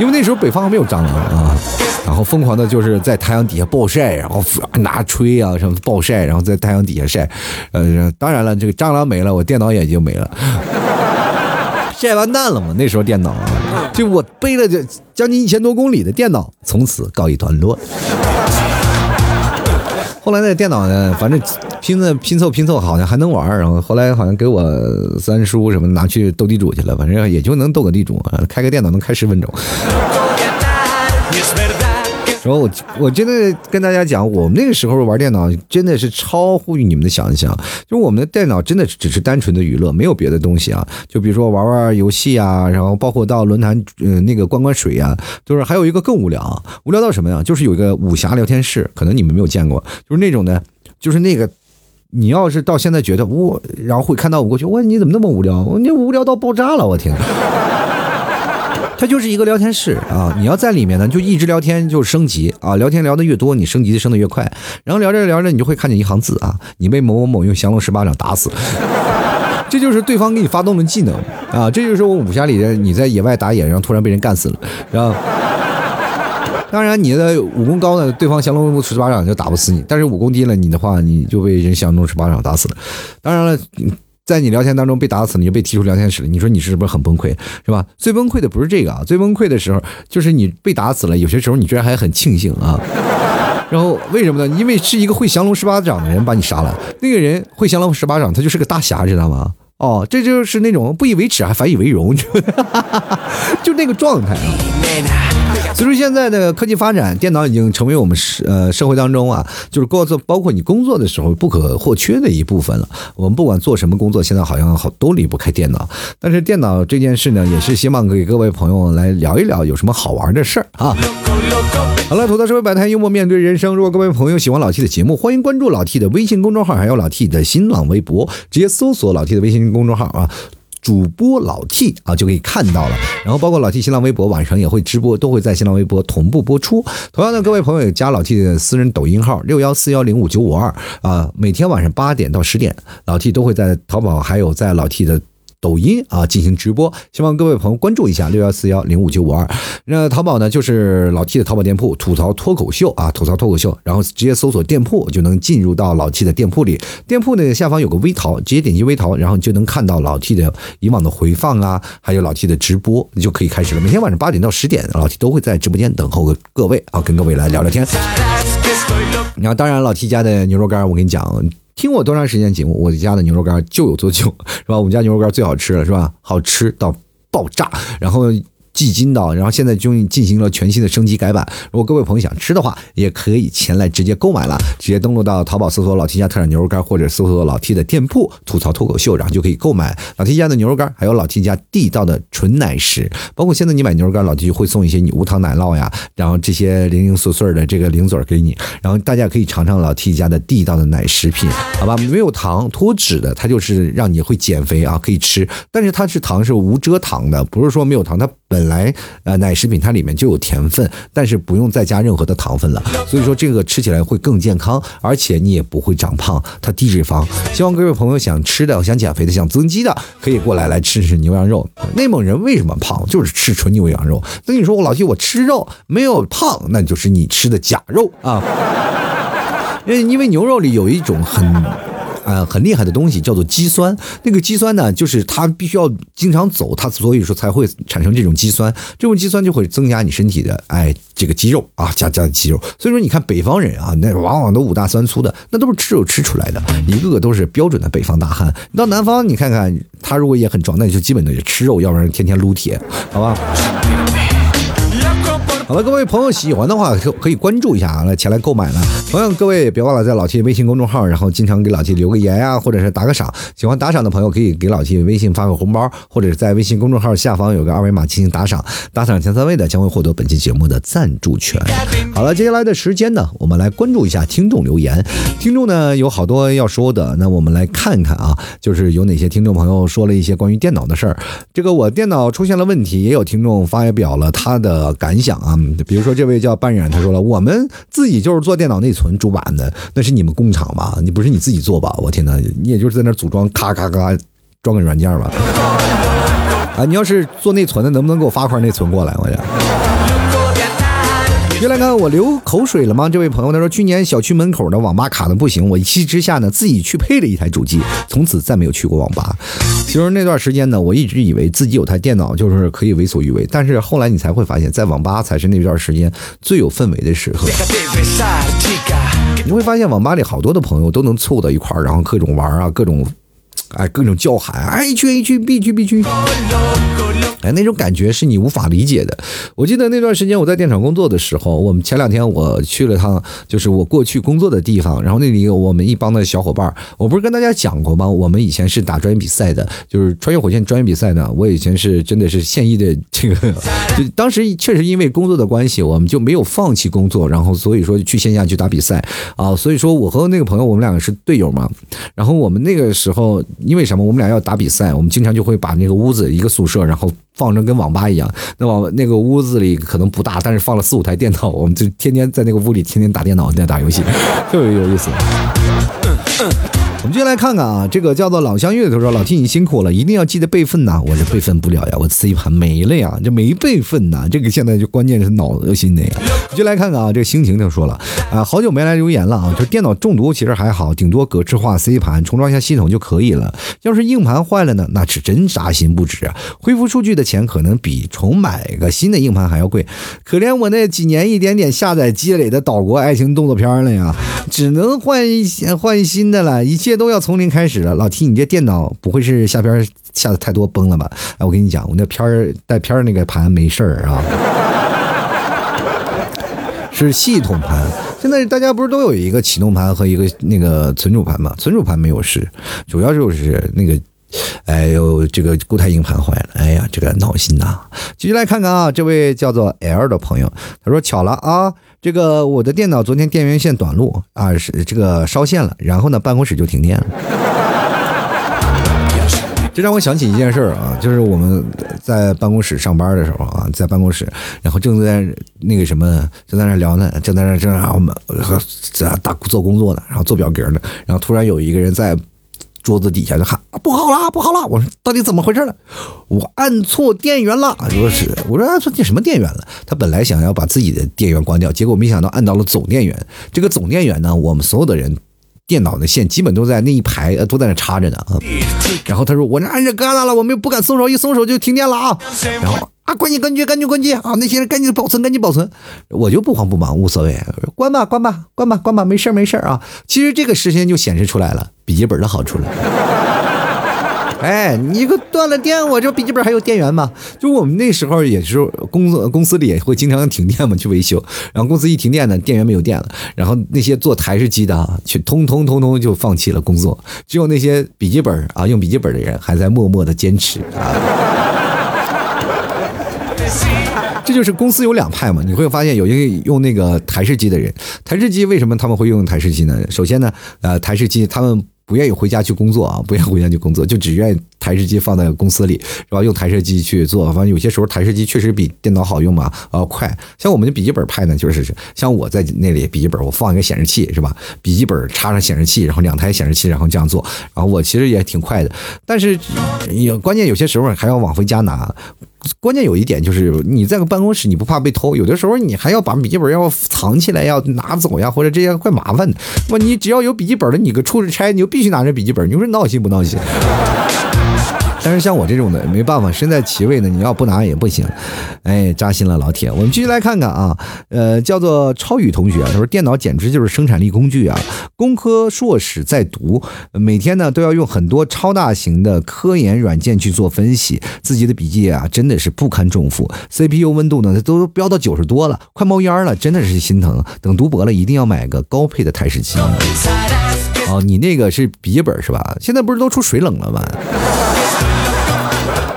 因为那时候北方还没有蟑螂啊。然后疯狂的就是在太阳底下暴晒，然后拿吹啊什么暴晒，然后在太阳底下晒。呃，当然了，这个蟑螂没了，我电脑也就没了，晒完蛋了嘛。那时候电脑啊，就我背了这将近一千多公里的电脑，从此告一段落。后来那电脑呢，反正拼的拼凑拼凑，好像还能玩。然后后来好像给我三叔什么拿去斗地主去了，反正也就能斗个地主，开个电脑能开十分钟。然后我我真的跟大家讲，我们那个时候玩电脑真的是超乎于你们的想象，就我们的电脑真的只是单纯的娱乐，没有别的东西啊。就比如说玩玩游戏啊，然后包括到论坛嗯那个灌灌水啊，就是还有一个更无聊，无聊到什么呀？就是有一个武侠聊天室，可能你们没有见过，就是那种的，就是那个你要是到现在觉得我，然后会看到我过去，我你怎么那么无聊？你无聊到爆炸了，我天！它就是一个聊天室啊，你要在里面呢，就一直聊天，就升级啊，聊天聊得越多，你升级的升得越快。然后聊着聊着，你就会看见一行字啊，你被某某某用降龙十八掌打死，这就是对方给你发动的技能啊，这就是我武侠里的你在野外打野，然后突然被人干死了，然后当然，你的武功高呢，对方降龙十八掌就打不死你；但是武功低了，你的话，你就被人降龙十八掌打死了。当然了。在你聊天当中被打死了，你就被踢出聊天室了。你说你是不是很崩溃，是吧？最崩溃的不是这个啊，最崩溃的时候就是你被打死了。有些时候你居然还很庆幸啊。然后为什么呢？因为是一个会降龙十八掌的人把你杀了。那个人会降龙十八掌，他就是个大侠，知道吗？哦，这就是那种不以为耻还反以为荣，就那个状态啊。随着现在的科技发展，电脑已经成为我们社呃社会当中啊，就是工作包括你工作的时候不可或缺的一部分了。我们不管做什么工作，现在好像好都离不开电脑。但是电脑这件事呢，也是希望给各位朋友来聊一聊有什么好玩的事儿啊。好了，吐槽社会百态，幽默面对人生。如果各位朋友喜欢老 T 的节目，欢迎关注老 T 的微信公众号，还有老 T 的新浪微博，直接搜索老 T 的微信公众号啊。主播老 T 啊，就可以看到了。然后包括老 T 新浪微博晚上也会直播，都会在新浪微博同步播出。同样的，各位朋友也加老 T 的私人抖音号六幺四幺零五九五二啊，每天晚上八点到十点，老 T 都会在淘宝还有在老 T 的。抖音啊，进行直播，希望各位朋友关注一下六幺四幺零五九五二。那淘宝呢，就是老 T 的淘宝店铺，吐槽脱口秀啊，吐槽脱口秀，然后直接搜索店铺就能进入到老 T 的店铺里。店铺呢下方有个微淘，直接点击微淘，然后就能看到老 T 的以往的回放啊，还有老 T 的直播，你就可以开始了。每天晚上八点到十点，老 T 都会在直播间等候各位啊，跟各位来聊聊天。然后当然，老 T 家的牛肉干，我跟你讲。听我多长时间节目，我家的牛肉干就有多久，是吧？我们家牛肉干最好吃了，是吧？好吃到爆炸，然后。季金的，然后现在就进行了全新的升级改版。如果各位朋友想吃的话，也可以前来直接购买了，直接登录到淘宝搜索老 T 家特产牛肉干，或者搜索老 T 的店铺吐槽脱口秀，然后就可以购买老 T 家的牛肉干，还有老 T 家地道的纯奶食。包括现在你买牛肉干，老 T 会送一些你无糖奶酪呀，然后这些零零碎碎的这个零嘴给你，然后大家可以尝尝老 T 家的地道的奶食品，好吧？没有糖脱脂的，它就是让你会减肥啊，可以吃。但是它是糖是无蔗糖的，不是说没有糖，它。本来呃奶食品它里面就有甜分，但是不用再加任何的糖分了，所以说这个吃起来会更健康，而且你也不会长胖，它低脂肪。希望各位朋友想吃的、想减肥的、想增肌的，可以过来来吃吃牛羊肉。内蒙人为什么胖？就是吃纯牛羊肉。那你说我老弟我吃肉没有胖，那就是你吃的假肉啊。因 为因为牛肉里有一种很。啊，很厉害的东西叫做肌酸。那个肌酸呢，就是它必须要经常走，它所以说才会产生这种肌酸。这种肌酸就会增加你身体的哎这个肌肉啊，加加肌肉。所以说你看北方人啊，那往往都五大三粗的，那都是吃肉吃出来的，一个个都是标准的北方大汉。你到南方你看看，他如果也很壮，那你就基本的吃肉，要不然天天撸铁，好吧？好了，各位朋友喜欢的话可可以关注一下啊，来前来购买了。同样，各位别忘了在老 T 微信公众号，然后经常给老 T 留个言呀，或者是打个赏。喜欢打赏的朋友可以给老 T 微信发个红包，或者是在微信公众号下方有个二维码进行打赏。打赏前三位的将会获得本期节目的赞助权。好了，接下来的时间呢，我们来关注一下听众留言。听众呢有好多要说的，那我们来看看啊，就是有哪些听众朋友说了一些关于电脑的事儿。这个我电脑出现了问题，也有听众发表了他的感想啊。嗯比如说，这位叫半染，他说了，我们自己就是做电脑内存主板的，那是你们工厂吧？你不是你自己做吧？我天哪，你也就是在那组装，咔咔咔装个软件吧？啊，你要是做内存的，能不能给我发块内存过来？我讲。原来看我流口水了吗？这位朋友他说，去年小区门口的网吧卡的不行，我一气之下呢，自己去配了一台主机，从此再没有去过网吧。其实那段时间呢，我一直以为自己有台电脑就是可以为所欲为，但是后来你才会发现，在网吧才是那段时间最有氛围的时候。你会发现网吧里好多的朋友都能凑到一块儿，然后各种玩啊，各种。哎，各种叫喊，A 区 A 区 B 区 B 区，哎，那种感觉是你无法理解的。我记得那段时间我在电厂工作的时候，我们前两天我去了趟，就是我过去工作的地方，然后那里有我们一帮的小伙伴，我不是跟大家讲过吗？我们以前是打专业比赛的，就是穿越火线专业比赛呢。我以前是真的是现役的这个，就当时确实因为工作的关系，我们就没有放弃工作，然后所以说去线下去打比赛啊。所以说我和那个朋友，我们两个是队友嘛。然后我们那个时候。因为什么？我们俩要打比赛，我们经常就会把那个屋子一个宿舍，然后放成跟网吧一样。那网那个屋子里可能不大，但是放了四五台电脑，我们就天天在那个屋里天天打电脑，在打游戏，特别有意思。我们就来看看啊，这个叫做老相遇的他说：“老 T 你辛苦了，一定要记得备份呐。”我这备份不了呀，我 C 盘没了呀，这没备份呐。这个现在就关键是脑恶心的呀。就来看看啊，这个心情就说了啊，好久没来留言了啊。就电脑中毒其实还好，顶多格式化 C 盘重装一下系统就可以了。要是硬盘坏了呢，那是真扎心不止啊！恢复数据的钱可能比重买个新的硬盘还要贵。可怜我那几年一点点下载积累的岛国爱情动作片了呀，只能换一换新的了，一切都要从零开始了。老 T，你这电脑不会是下片下的太多崩了吧？哎，我跟你讲，我那片带片那个盘没事儿啊。是系统盘，现在大家不是都有一个启动盘和一个那个存储盘吗？存储盘没有事，主要就是那个，哎呦，这个固态硬盘坏了，哎呀，这个闹心呐！继续来看看啊，这位叫做 L 的朋友，他说巧了啊，这个我的电脑昨天电源线短路啊，是这个烧线了，然后呢办公室就停电了。这让我想起一件事儿啊，就是我们在办公室上班的时候啊，在办公室，然后正在那个什么，正在那聊呢，正在那正在我们在打做工作呢，然后做表格呢，然后突然有一个人在桌子底下就喊不好了，不好了！我说到底怎么回事呢？我按错电源了。说是我说按错电什么电源了？他本来想要把自己的电源关掉，结果没想到按到了总电源。这个总电源呢，我们所有的人。电脑的线基本都在那一排，呃，都在那插着呢。然后他说：“我这按着疙瘩了，我们又不敢松手，一松手就停电了啊。”然后啊，关机关机，赶紧关机啊！那些人赶紧保存，赶紧保存。我就不慌不忙，无所谓，关吧，关吧，关吧，关吧，没事没事啊。其实这个时间就显示出来了，笔记本的好处了。哎，你个断了电，我这笔记本还有电源吗？就我们那时候也是工作公司里也会经常停电嘛，去维修。然后公司一停电呢，电源没有电了，然后那些做台式机的啊，去通通通通就放弃了工作，只有那些笔记本啊，用笔记本的人还在默默的坚持啊。这就是公司有两派嘛，你会发现有一个用那个台式机的人，台式机为什么他们会用台式机呢？首先呢，呃，台式机他们。不愿意回家去工作啊，不愿意回家去工作，就只愿意台式机放在公司里，是吧？用台式机去做，反正有些时候台式机确实比电脑好用嘛，呃，快。像我们的笔记本派呢，就是像我在那里笔记本，我放一个显示器，是吧？笔记本插上显示器，然后两台显示器，然后这样做，然后我其实也挺快的。但是，有关键有些时候还要往回家拿。关键有一点就是，你在个办公室，你不怕被偷，有的时候你还要把笔记本要藏起来，要拿走呀，或者这些怪麻烦的。我你只要有笔记本了，你个出差，你就必须拿着笔记本，你说闹心不闹心？但是像我这种的没办法，身在其位呢，你要不拿也不行，哎，扎心了，老铁。我们继续来看看啊，呃，叫做超宇同学，他说电脑简直就是生产力工具啊，工科硕士在读，每天呢都要用很多超大型的科研软件去做分析，自己的笔记啊真的是不堪重负，CPU 温度呢都飙到九十多了，快冒烟了，真的是心疼。等读博了，一定要买个高配的台式机。哦，你那个是笔记本是吧？现在不是都出水冷了吗？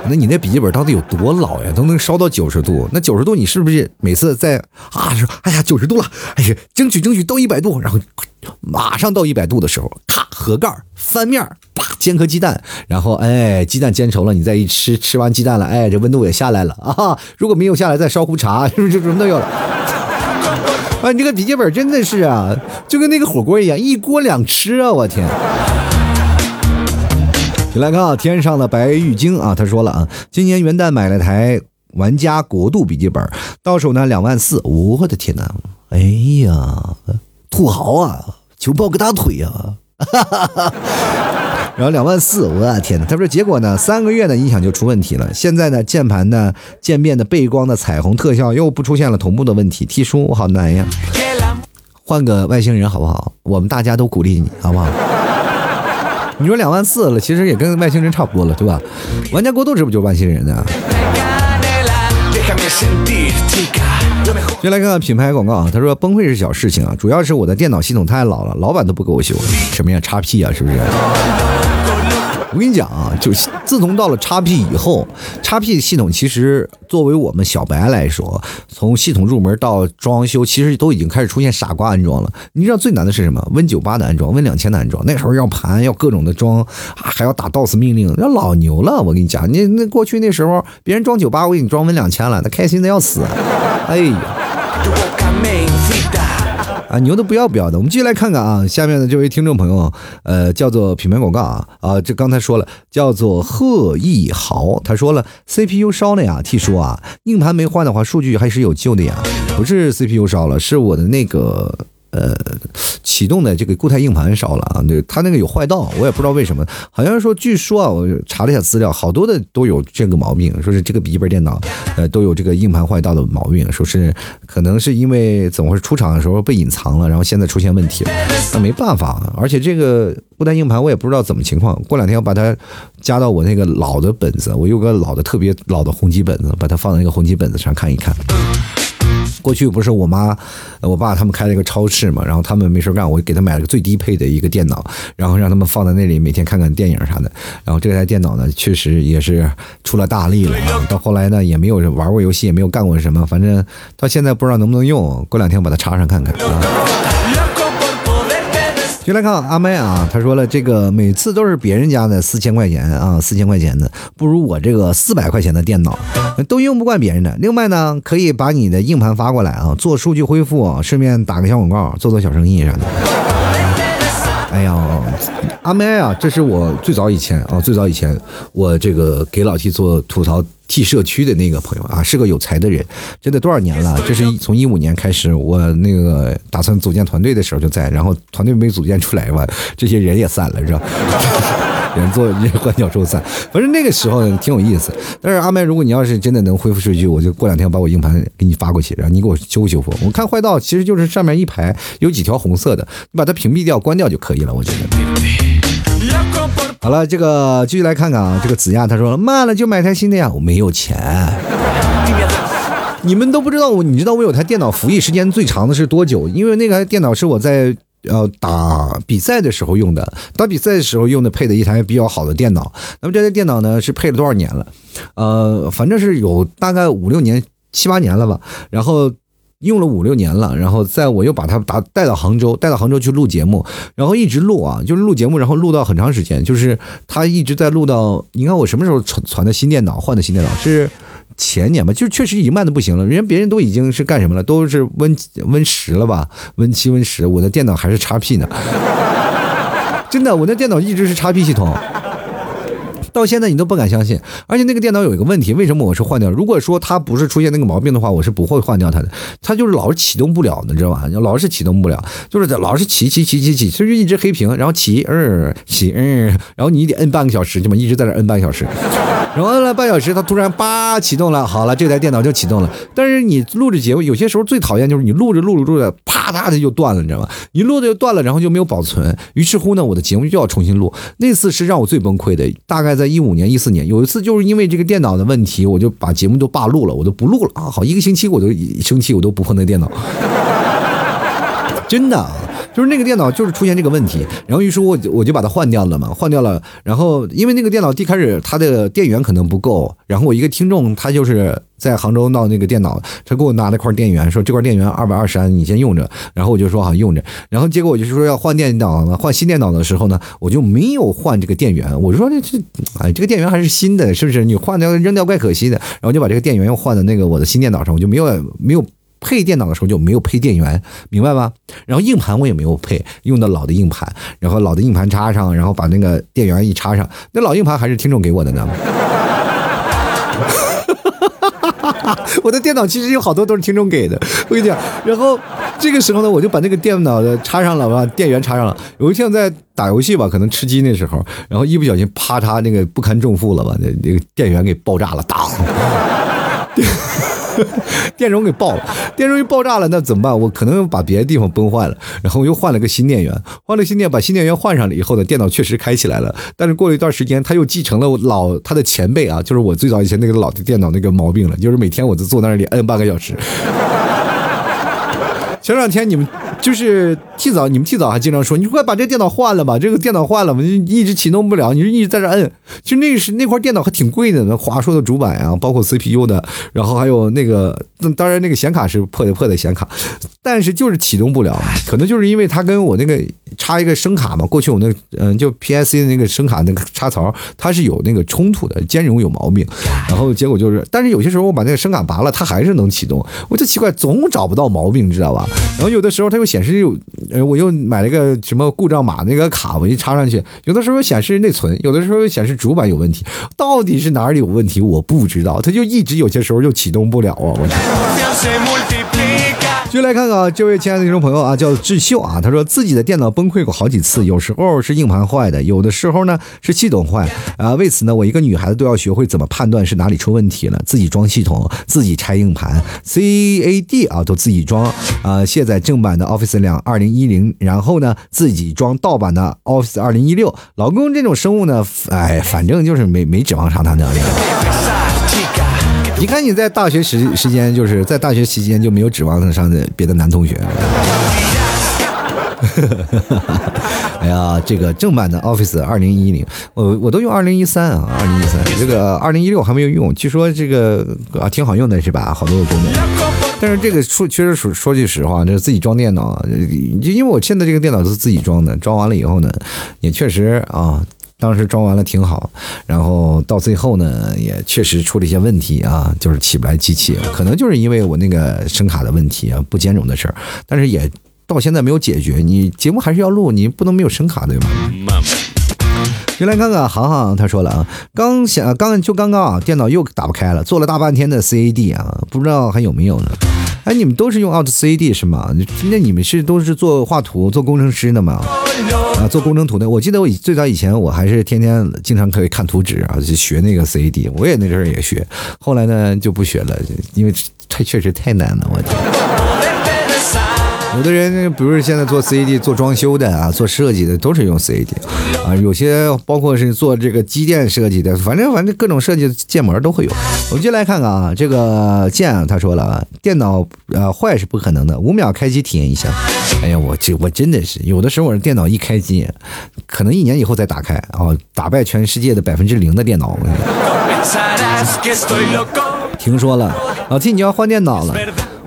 那你那笔记本到底有多老呀？都能烧到九十度？那九十度你是不是每次在啊说哎呀九十度了，哎呀争取争取到一百度，然后马上到一百度的时候，咔合盖翻面，啪煎颗鸡蛋，然后哎鸡蛋煎熟了，你再一吃，吃完鸡蛋了，哎这温度也下来了啊！如果没有下来，再烧壶茶，是不是就什么都有了？啊，你这个笔记本真的是啊，就跟那个火锅一样，一锅两吃啊！我天。你来看啊，天上的白玉京啊，他说了啊，今年元旦买了台玩家国度笔记本，到手呢两万四，我的天哪！哎呀，土豪啊，求抱个大腿呀！然后两万四，我的天哪！他说结果呢，三个月的音响就出问题了，现在呢，键盘呢渐变的背光的彩虹特效又不出现了同步的问题，T 叔我好难呀，换个外星人好不好？我们大家都鼓励你，好不好？你说两万四了，其实也跟外星人差不多了，对吧？玩家过度这不就外星人呢？先来看看品牌广告啊，他说崩溃是小事情啊，主要是我的电脑系统太老了，老板都不给我修，什么呀？叉 P 啊，是不是？我跟你讲啊，就自从到了叉 P 以后，叉 P 系统其实作为我们小白来说，从系统入门到装修，其实都已经开始出现傻瓜安装了。你知道最难的是什么？Win 九八的安装，Win 两千的安装，那时候要盘，要各种的装，还要打 DOS 命令，那老牛了。我跟你讲，你那过去那时候别人装九八，我给你装 Win 两千了，那开心的要死。哎呀。啊，牛的不要不要的。我们继续来看看啊，下面的这位听众朋友，呃，叫做品牌广告啊啊，这刚才说了，叫做贺一豪，他说了 CPU 烧了呀，T 说啊，硬盘没换的话，数据还是有救的呀，不是 CPU 烧了，是我的那个。呃，启动的这个固态硬盘烧了啊，那它那个有坏道，我也不知道为什么，好像说据说啊，我查了一下资料，好多的都有这个毛病，说是这个笔记本电脑，呃，都有这个硬盘坏道的毛病，说是可能是因为怎么回事，出厂的时候被隐藏了，然后现在出现问题了，那没办法，而且这个固态硬盘我也不知道怎么情况，过两天要把它加到我那个老的本子，我有个老的特别老的红旗本子，把它放在那个红旗本子上看一看。过去不是我妈、我爸他们开了一个超市嘛，然后他们没事干，我给他买了个最低配的一个电脑，然后让他们放在那里，每天看看电影啥的。然后这台电脑呢，确实也是出了大力了啊。到后来呢，也没有玩过游戏，也没有干过什么，反正到现在不知道能不能用。过两天把它插上看看啊。就来看阿麦啊，他说了，这个每次都是别人家的四千块钱啊，四千块钱的不如我这个四百块钱的电脑，都用不惯别人的。另外呢，可以把你的硬盘发过来啊，做数据恢复，顺便打个小广告，做做小生意啥的。哎呀，阿麦啊，这是我最早以前啊，最早以前我这个给老 T 做吐槽。T 社区的那个朋友啊，是个有才的人，真的多少年了？这是 从一五年开始，我那个打算组建团队的时候就在，然后团队没组建出来吧，这些人也散了，是吧？人做人换脚兽散，反正那个时候挺有意思。但是阿麦，如果你要是真的能恢复数据，我就过两天把我硬盘给你发过去，然后你给我修修复。我看坏道其实就是上面一排有几条红色的，你把它屏蔽掉、关掉就可以了，我觉得。好了，这个继续来看看啊，这个子亚他说慢了就买台新的呀，我没有钱。你们都不知道我，你知道我有台电脑服役时间最长的是多久？因为那个电脑是我在呃打比赛的时候用的，打比赛的时候用的配的一台比较好的电脑。那么这台电脑呢是配了多少年了？呃，反正是有大概五六年、七八年了吧。然后。用了五六年了，然后在我又把它打带到杭州，带到杭州去录节目，然后一直录啊，就是录节目，然后录到很长时间，就是他一直在录到，你看我什么时候传传的新电脑，换的新电脑是前年吧，就确实已经慢的不行了，人家别人都已经是干什么了，都是 Win Win 十了吧，Win 七 Win 十，我的电脑还是叉 P 呢，真的，我那电脑一直是叉 P 系统。到现在你都不敢相信，而且那个电脑有一个问题，为什么我是换掉？如果说它不是出现那个毛病的话，我是不会换掉它的。它就是老是启动不了，你知道吧？老是启动不了，就是老是起起起起起，其实一直黑屏，然后起嗯起嗯，然后你得摁半个小时，就嘛一直在那摁半个小时。然后摁了半小时，它突然叭启动了，好了，这台电脑就启动了。但是你录着节目，有些时候最讨厌就是你录着录着录着，啪嗒的就断了，你知道吗？你录着就断了，然后就没有保存。于是乎呢，我的节目就要重新录。那次是让我最崩溃的，大概在一五年、一四年，有一次就是因为这个电脑的问题，我就把节目都罢录了，我都不录了啊！好，一个星期我都生气，我都不碰那电脑，真的。就是那个电脑就是出现这个问题，然后于是我我就把它换掉了嘛，换掉了。然后因为那个电脑一开始它的电源可能不够，然后我一个听众他就是在杭州闹那个电脑，他给我拿了块电源，说这块电源二百二十安，你先用着。然后我就说好用着。然后结果我就是说要换电脑呢，换新电脑的时候呢，我就没有换这个电源。我就说这这，哎，这个电源还是新的，是不是？你换掉扔掉怪可惜的。然后就把这个电源又换到那个我的新电脑上，我就没有没有。配电脑的时候就没有配电源，明白吧？然后硬盘我也没有配，用的老的硬盘，然后老的硬盘插上，然后把那个电源一插上，那老硬盘还是听众给我的呢。我的电脑其实有好多都是听众给的，我跟你讲。然后这个时候呢，我就把那个电脑的插上了，把电源插上了。有一天在打游戏吧，可能吃鸡那时候，然后一不小心啪嚓，那个不堪重负了吧，那那个电源给爆炸了，当。电容给爆了，电容一爆炸了，那怎么办？我可能把别的地方崩坏了，然后又换了个新电源，换了新电，把新电源换上了以后呢，电脑确实开起来了。但是过了一段时间，他又继承了我老他的前辈啊，就是我最早以前那个老的电脑那个毛病了，就是每天我就坐那里摁半个小时。前两天你们就是替早，你们替早还经常说，你快把这电脑换了吧，这个电脑换了吧，一直启动不了，你就一直在这摁。就那是那块电脑还挺贵的，那华硕的主板啊，包括 CPU 的，然后还有那个，当然那个显卡是破的破的显卡，但是就是启动不了，可能就是因为它跟我那个插一个声卡嘛，过去我那嗯就 PIC 的那个声卡那个插槽，它是有那个冲突的，兼容有毛病，然后结果就是，但是有些时候我把那个声卡拔了，它还是能启动，我就奇怪，总找不到毛病，你知道吧？然后有的时候它又显示有，呃，我又买了个什么故障码那个卡，我一插上去，有的时候显示内存，有的时候显示主板有问题，到底是哪里有问题我不知道，它就一直有些时候就启动不了啊，我。就来看看，这位亲爱的听众朋友啊，叫智秀啊，他说自己的电脑崩溃过好几次，有时候是硬盘坏的，有的时候呢是系统坏啊。为此呢，我一个女孩子都要学会怎么判断是哪里出问题了，自己装系统，自己拆硬盘，CAD 啊都自己装啊，卸载正版的 Office 两二零一零，然后呢自己装盗版的 Office 二零一六。老公这种生物呢，哎，反正就是没没指望上他能力。你看你在大学时时间，就是在大学期间就没有指望上的别的男同学。哎呀，这个正版的 Office 二零一零，我我都用二零一三啊，二零一三，这个二零一六还没有用，据说这个啊挺好用的是吧？好多个功能。但是这个说确实说说句实话，这自己装电脑，就因为我现在这个电脑都是自己装的，装完了以后呢，也确实啊。当时装完了挺好，然后到最后呢，也确实出了一些问题啊，就是起不来机器，可能就是因为我那个声卡的问题啊，不兼容的事儿，但是也到现在没有解决。你节目还是要录，你不能没有声卡对吧？就来看看航航，他说了啊，刚想刚就刚刚啊，电脑又打不开了，做了大半天的 CAD 啊，不知道还有没有呢？哎，你们都是用 Alt CAD 是吗？那你们是都是做画图、做工程师的吗？啊，做工程图的。我记得我最早以前我还是天天经常可以看图纸啊，就学那个 CAD。我也那阵儿也学，后来呢就不学了，因为太确实太难了，我天。有的人，比如现在做 CAD 做装修的啊，做设计的都是用 CAD，啊，有些包括是做这个机电设计的，反正反正各种设计建模都会有。我们就来看看啊，这个建他说了啊，电脑呃坏是不可能的，五秒开机体验一下。哎呀，我这我真的是有的时候我的电脑一开机，可能一年以后再打开啊，打败全世界的百分之零的电脑。听说了，老 T 你要换电脑了，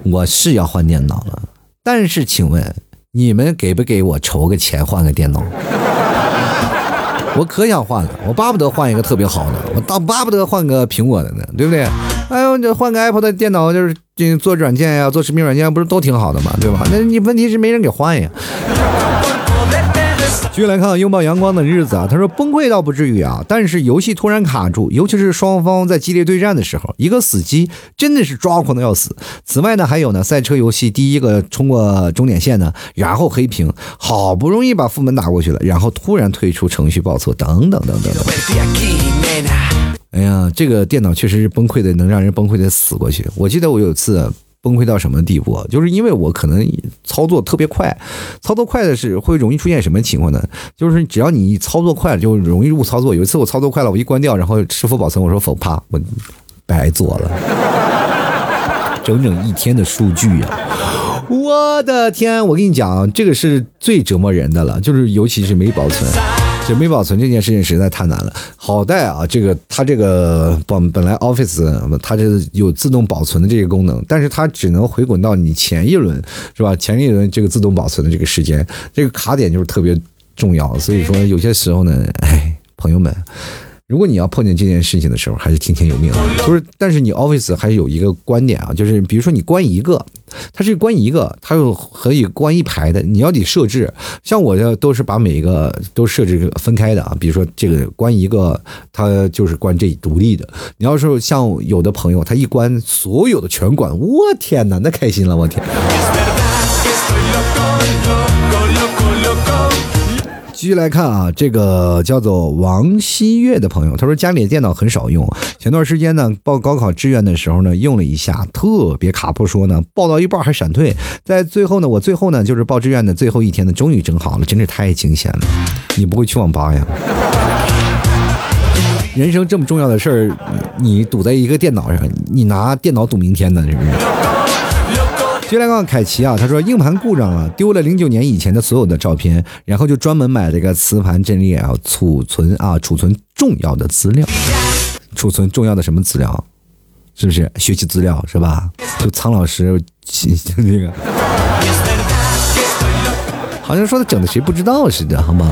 我是要换电脑了。但是，请问你们给不给我筹个钱换个电脑？我可想换了，我巴不得换一个特别好的，我倒巴不得换个苹果的呢，对不对？哎呦，这换个 Apple 的电脑就是做软件呀，做视频软件不是都挺好的嘛，对吧？那你问题是没人给换呀。继续来看拥抱阳光的日子啊，他说崩溃倒不至于啊，但是游戏突然卡住，尤其是双方在激烈对战的时候，一个死机真的是抓狂的要死。此外呢，还有呢，赛车游戏第一个冲过终点线呢，然后黑屏，好不容易把副本打过去了，然后突然退出程序报错，等等等等等。哎呀，这个电脑确实是崩溃的，能让人崩溃的死过去。我记得我有次。崩溃到什么地步？就是因为我可能操作特别快，操作快的是会容易出现什么情况呢？就是只要你操作快，就容易误操作。有一次我操作快了，我一关掉，然后是否保存？我说否，啪，我白做了，整整一天的数据呀！我的天，我跟你讲，这个是最折磨人的了，就是尤其是没保存。这没保存这件事情实在太难了。好在啊，这个它这个本本来 Office 它这有自动保存的这个功能，但是它只能回滚到你前一轮，是吧？前一轮这个自动保存的这个时间，这个卡点就是特别重要。所以说有些时候呢，哎，朋友们。如果你要碰见这件事情的时候，还是听天由命。就是，但是你 Office 还是有一个观点啊，就是比如说你关一个，它是关一个，它又可以关一排的。你要得设置，像我这都是把每一个都设置分开的啊。比如说这个关一个，它就是关这独立的。你要是像有的朋友，他一关所有的全关，我天哪，那开心了，我天。继续来看啊，这个叫做王希月的朋友，他说家里的电脑很少用，前段时间呢报高考志愿的时候呢用了一下，特别卡。不说呢，报到一半还闪退，在最后呢，我最后呢就是报志愿的最后一天呢，终于整好了，真是太惊险了。你不会去网吧呀？人生这么重要的事儿，你堵在一个电脑上，你拿电脑赌明天呢？是不是？接来看凯奇啊，他说硬盘故障了，丢了零九年以前的所有的照片，然后就专门买了一个磁盘阵列啊，储存啊，储存重要的资料，储存重要的什么资料？是不是学习资料是吧？就苍老师那个，好像说他整的谁不知道似的，好吗？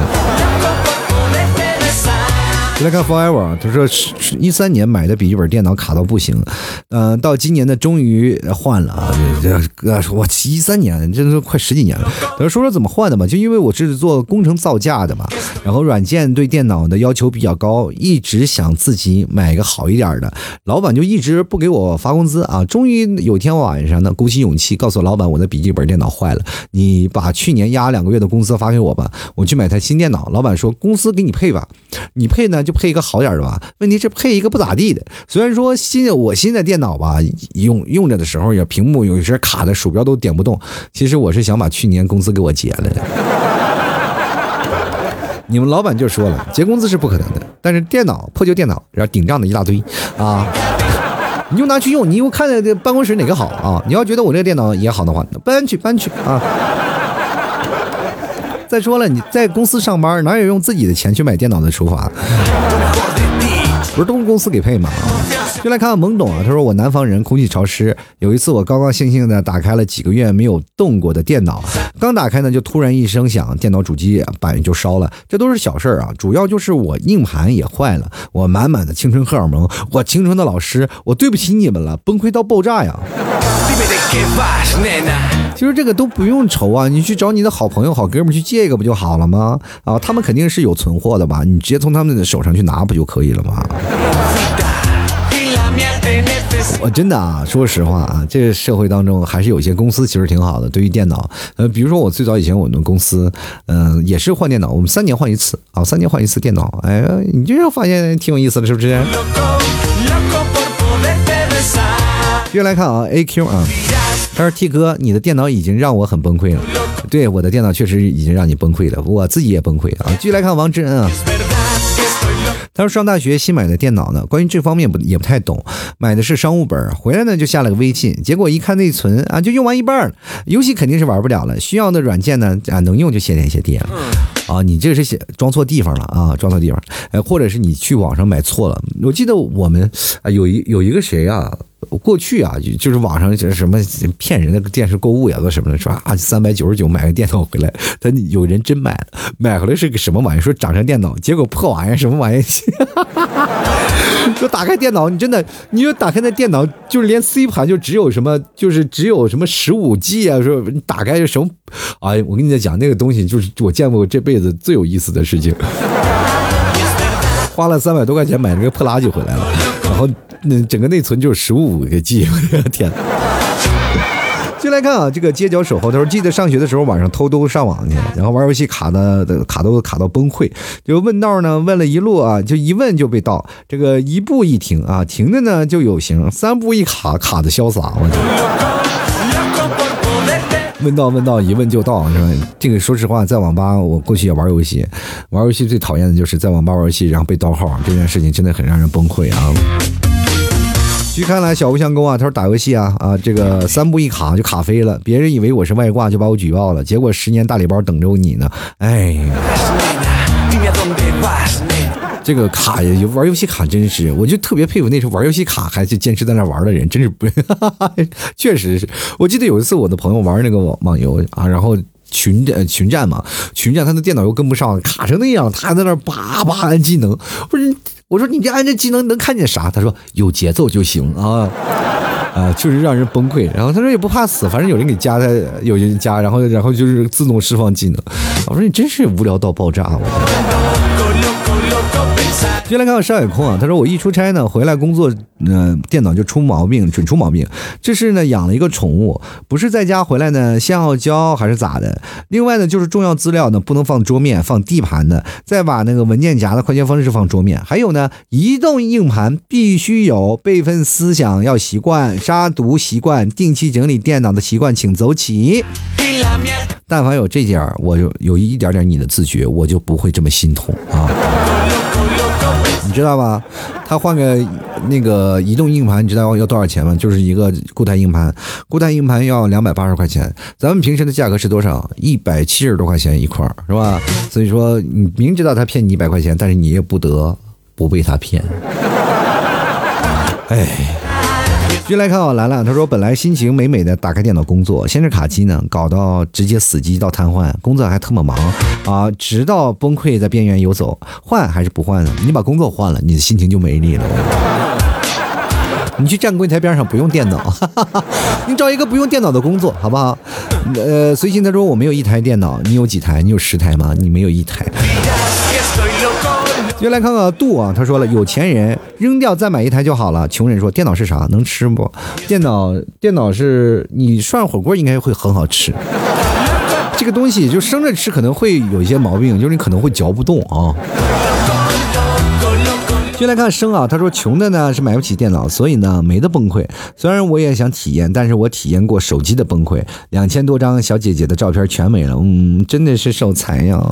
就来看 Forever，他说是一三年买的笔记本电脑卡到不行，嗯，到今年呢终于换了啊，这这我一三年，这都快十几年了。他说说怎么换的吧，就因为我是做工程造价的嘛，然后软件对电脑的要求比较高，一直想自己买个好一点的，老板就一直不给我发工资啊。终于有天晚上呢，鼓起勇气告诉老板我的笔记本电脑坏了，你把去年压两个月的工资发给我吧，我去买台新电脑。老板说公司给你配吧，你配呢？就配一个好点的吧，问题是配一个不咋地的。虽然说新我新的电脑吧，用用着的时候也屏幕有些卡的，鼠标都点不动。其实我是想把去年工资给我结了的。你们老板就说了，结工资是不可能的，但是电脑破旧电脑，然后顶账的一大堆啊，你就拿去用，你又看这办公室哪个好啊？你要觉得我这个电脑也好的话，搬去搬去啊。再说了，你在公司上班，哪有用自己的钱去买电脑的手法？不是都公司给配吗？就来看看懵懂啊，他说我南方人，空气潮湿。有一次我高高兴兴的打开了几个月没有动过的电脑，刚打开呢，就突然一声响，电脑主机板就烧了。这都是小事儿啊，主要就是我硬盘也坏了。我满满的青春荷尔蒙，我青春的老师，我对不起你们了，崩溃到爆炸呀！其实这个都不用愁啊，你去找你的好朋友、好哥们去借一个不就好了吗？啊，他们肯定是有存货的吧？你直接从他们的手上去拿不就可以了吗？我真的啊，说实话啊，这个社会当中还是有些公司其实挺好的。对于电脑，呃，比如说我最早以前我们公司，嗯，也是换电脑，我们三年换一次啊，三年换一次电脑。哎，你这样发现挺有意思的，是不是？接下来看啊，A Q 啊。他说：“T 哥，你的电脑已经让我很崩溃了。对，我的电脑确实已经让你崩溃了，我自己也崩溃啊。”继续来看王志恩啊。他说：“上大学新买的电脑呢，关于这方面不也不太懂，买的是商务本，回来呢就下了个微信，结果一看内存啊，就用完一半了，游戏肯定是玩不了了，需要的软件呢啊能用就卸电卸电了。啊，你这是写装错地方了啊，装错地方，呃，或者是你去网上买错了。我记得我们啊有一有一个谁啊。”过去啊，就是网上就是什么骗人的电视购物呀，都什么的，说啊三百九十九买个电脑回来，他有人真买了，买回来是个什么玩意儿？说长成电脑，结果破玩意儿，什么玩意儿？说打开电脑，你真的，你就打开那电脑，就是连 C 盘就只有什么，就是只有什么十五 G 啊，说你打开就什么？哎，我跟你讲，那个东西就是我见过这辈子最有意思的事情。花了三百多块钱买了个破垃圾回来了，然后。那整个内存就是十五个 G，我 的天！就来看啊，这个街角守候，他说记得上学的时候晚上偷偷上网去，然后玩游戏卡的卡都卡到崩溃，就问道呢，问了一路啊，就一问就被盗，这个一步一停啊，停的呢就有型，三步一卡卡的潇洒，我！问到问到一问就到是吧？这个说实话，在网吧我过去也玩游戏，玩游戏最讨厌的就是在网吧玩游戏然后被盗号，这件事情真的很让人崩溃啊。据看来，小吴相公啊，他说打游戏啊啊，这个三步一卡就卡飞了，别人以为我是外挂，就把我举报了，结果十年大礼包等着你呢。哎，这个卡呀，玩游戏卡真是，我就特别佩服那时候玩游戏卡还是坚持在那玩的人，真是不，确实是我记得有一次我的朋友玩那个网网游啊，然后群战群战嘛，群战他的电脑又跟不上，卡成那样，他还在那叭叭按技能，不是。我说你这按这技能能看见啥？他说有节奏就行啊，啊，确实让人崩溃。然后他说也不怕死，反正有人给加他，有人加，然后然后就是自动释放技能。我说你真是无聊到爆炸，我。接来看看山海空啊，他说我一出差呢，回来工作，嗯，电脑就出毛病，准出毛病。这是呢养了一个宠物，不是在家回来呢先傲娇还是咋的？另外呢就是重要资料呢不能放桌面，放地盘的，再把那个文件夹的快捷方式放桌面。还有呢，移动硬盘必须有备份思想要习惯，杀毒习惯，定期整理电脑的习惯，请走起。但凡有这点儿，我就有一点点你的自觉，我就不会这么心痛啊。你知道吧？他换个那个移动硬盘，你知道要多少钱吗？就是一个固态硬盘，固态硬盘要两百八十块钱。咱们平时的价格是多少？一百七十多块钱一块，是吧？所以说，你明知道他骗你一百块钱，但是你也不得不被他骗。哎。继续来看啊，兰兰，他说本来心情美美的，打开电脑工作，先是卡机呢，搞到直接死机到瘫痪，工作还特么忙啊，直到崩溃在边缘游走，换还是不换呢？你把工作换了，你的心情就没力了。你去站柜台边上不用电脑，你找一个不用电脑的工作，好不好？呃，随心他说我没有一台电脑，你有几台？你有十台吗？你没有一台。就来看看度啊，他说了，有钱人扔掉再买一台就好了。穷人说，电脑是啥？能吃不？电脑电脑是你涮火锅应该会很好吃。这个东西就生着吃可能会有一些毛病，就是你可能会嚼不动啊。先来看生啊，他说穷的呢是买不起电脑，所以呢没得崩溃。虽然我也想体验，但是我体验过手机的崩溃，两千多张小姐姐的照片全没了，嗯，真的是手残呀。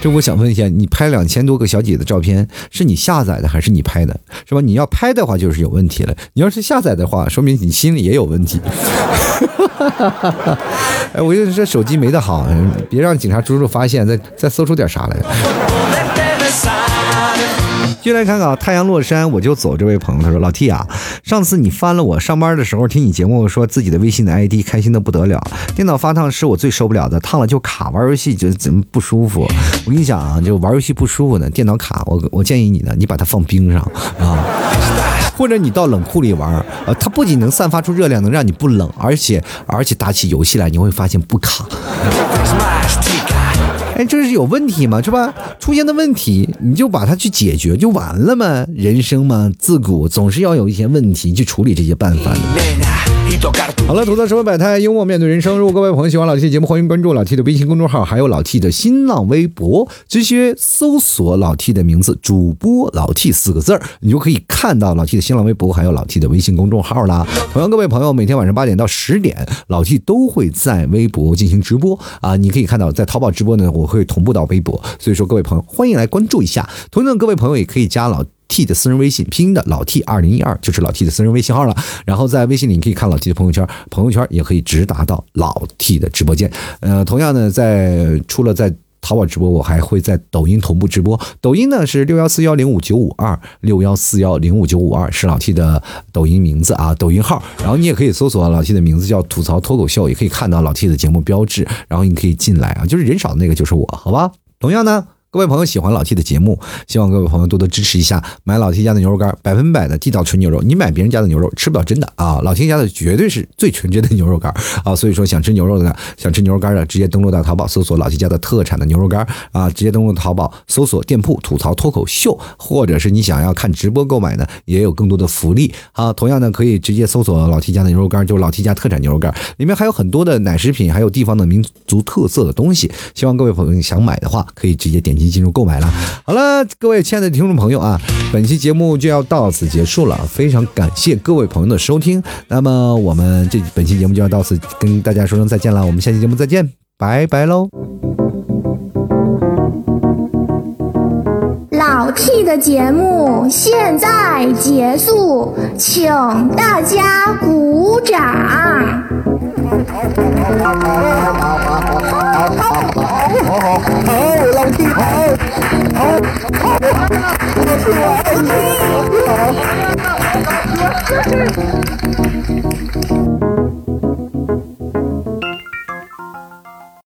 这我想问一下，你拍两千多个小姐姐的照片，是你下载的还是你拍的？是吧？你要拍的话就是有问题了，你要是下载的话，说明你心里也有问题。哎，我觉得这手机没得好，别让警察叔叔发现，再再搜出点啥来。进来看看啊，太阳落山我就走。这位朋友他说：“老 T 啊，上次你翻了我上班的时候听你节目，说自己的微信的 ID，开心的不得了。电脑发烫是我最受不了的，烫了就卡，玩游戏就怎么不舒服。我跟你讲啊，就玩游戏不舒服呢，电脑卡，我我建议你呢，你把它放冰上啊，或者你到冷库里玩，呃，它不仅能散发出热量，能让你不冷，而且而且打起游戏来你会发现不卡。”哎，这是有问题吗？是吧？出现的问题，你就把它去解决就完了吗？人生嘛，自古总是要有一些问题去处理这些办法的。好了，吐槽社会百态，幽默面对人生。如果各位朋友喜欢老 T 的节目，欢迎关注老 T 的微信公众号，还有老 T 的新浪微博，直接搜索老 T 的名字“主播老 T” 四个字儿，你就可以看到老 T 的新浪微博，还有老 T 的微信公众号啦。同样，各位朋友，每天晚上八点到十点，老 T 都会在微博进行直播啊，你可以看到在淘宝直播呢，我我会同步到微博，所以说各位朋友欢迎来关注一下。同样，各位朋友也可以加老。T 的私人微信拼音的老 T 二零一二就是老 T 的私人微信号了。然后在微信里你可以看老 T 的朋友圈，朋友圈也可以直达到老 T 的直播间。呃，同样呢，在除了在淘宝直播，我还会在抖音同步直播。抖音呢是六幺四幺零五九五二六幺四幺零五九五二是老 T 的抖音名字啊，抖音号。然后你也可以搜索老 T 的名字叫吐槽脱口秀，也可以看到老 T 的节目标志。然后你可以进来啊，就是人少的那个就是我，好吧？同样呢。各位朋友喜欢老 T 的节目，希望各位朋友多多支持一下，买老 T 家的牛肉干，百分百的地道纯牛肉。你买别人家的牛肉吃不了真的啊，老 T 家的绝对是最纯真的牛肉干啊。所以说想吃牛肉的呢，想吃牛肉干的，直接登录到淘宝搜索老 T 家的特产的牛肉干啊，直接登录淘宝搜索店铺吐槽脱口秀，或者是你想要看直播购买呢，也有更多的福利啊。同样呢，可以直接搜索老 T 家的牛肉干，就是老 T 家特产牛肉干，里面还有很多的奶食品，还有地方的民族特色的东西。希望各位朋友想买的话，可以直接点击进入购买了。好了，各位亲爱的听众朋友啊，本期节目就要到此结束了，非常感谢各位朋友的收听。那么我们这本期节目就要到此跟大家说声再见了，我们下期节目再见，拜拜喽！老 T 的节目现在结束，请大家鼓掌。好好好，好，好，好，是我自。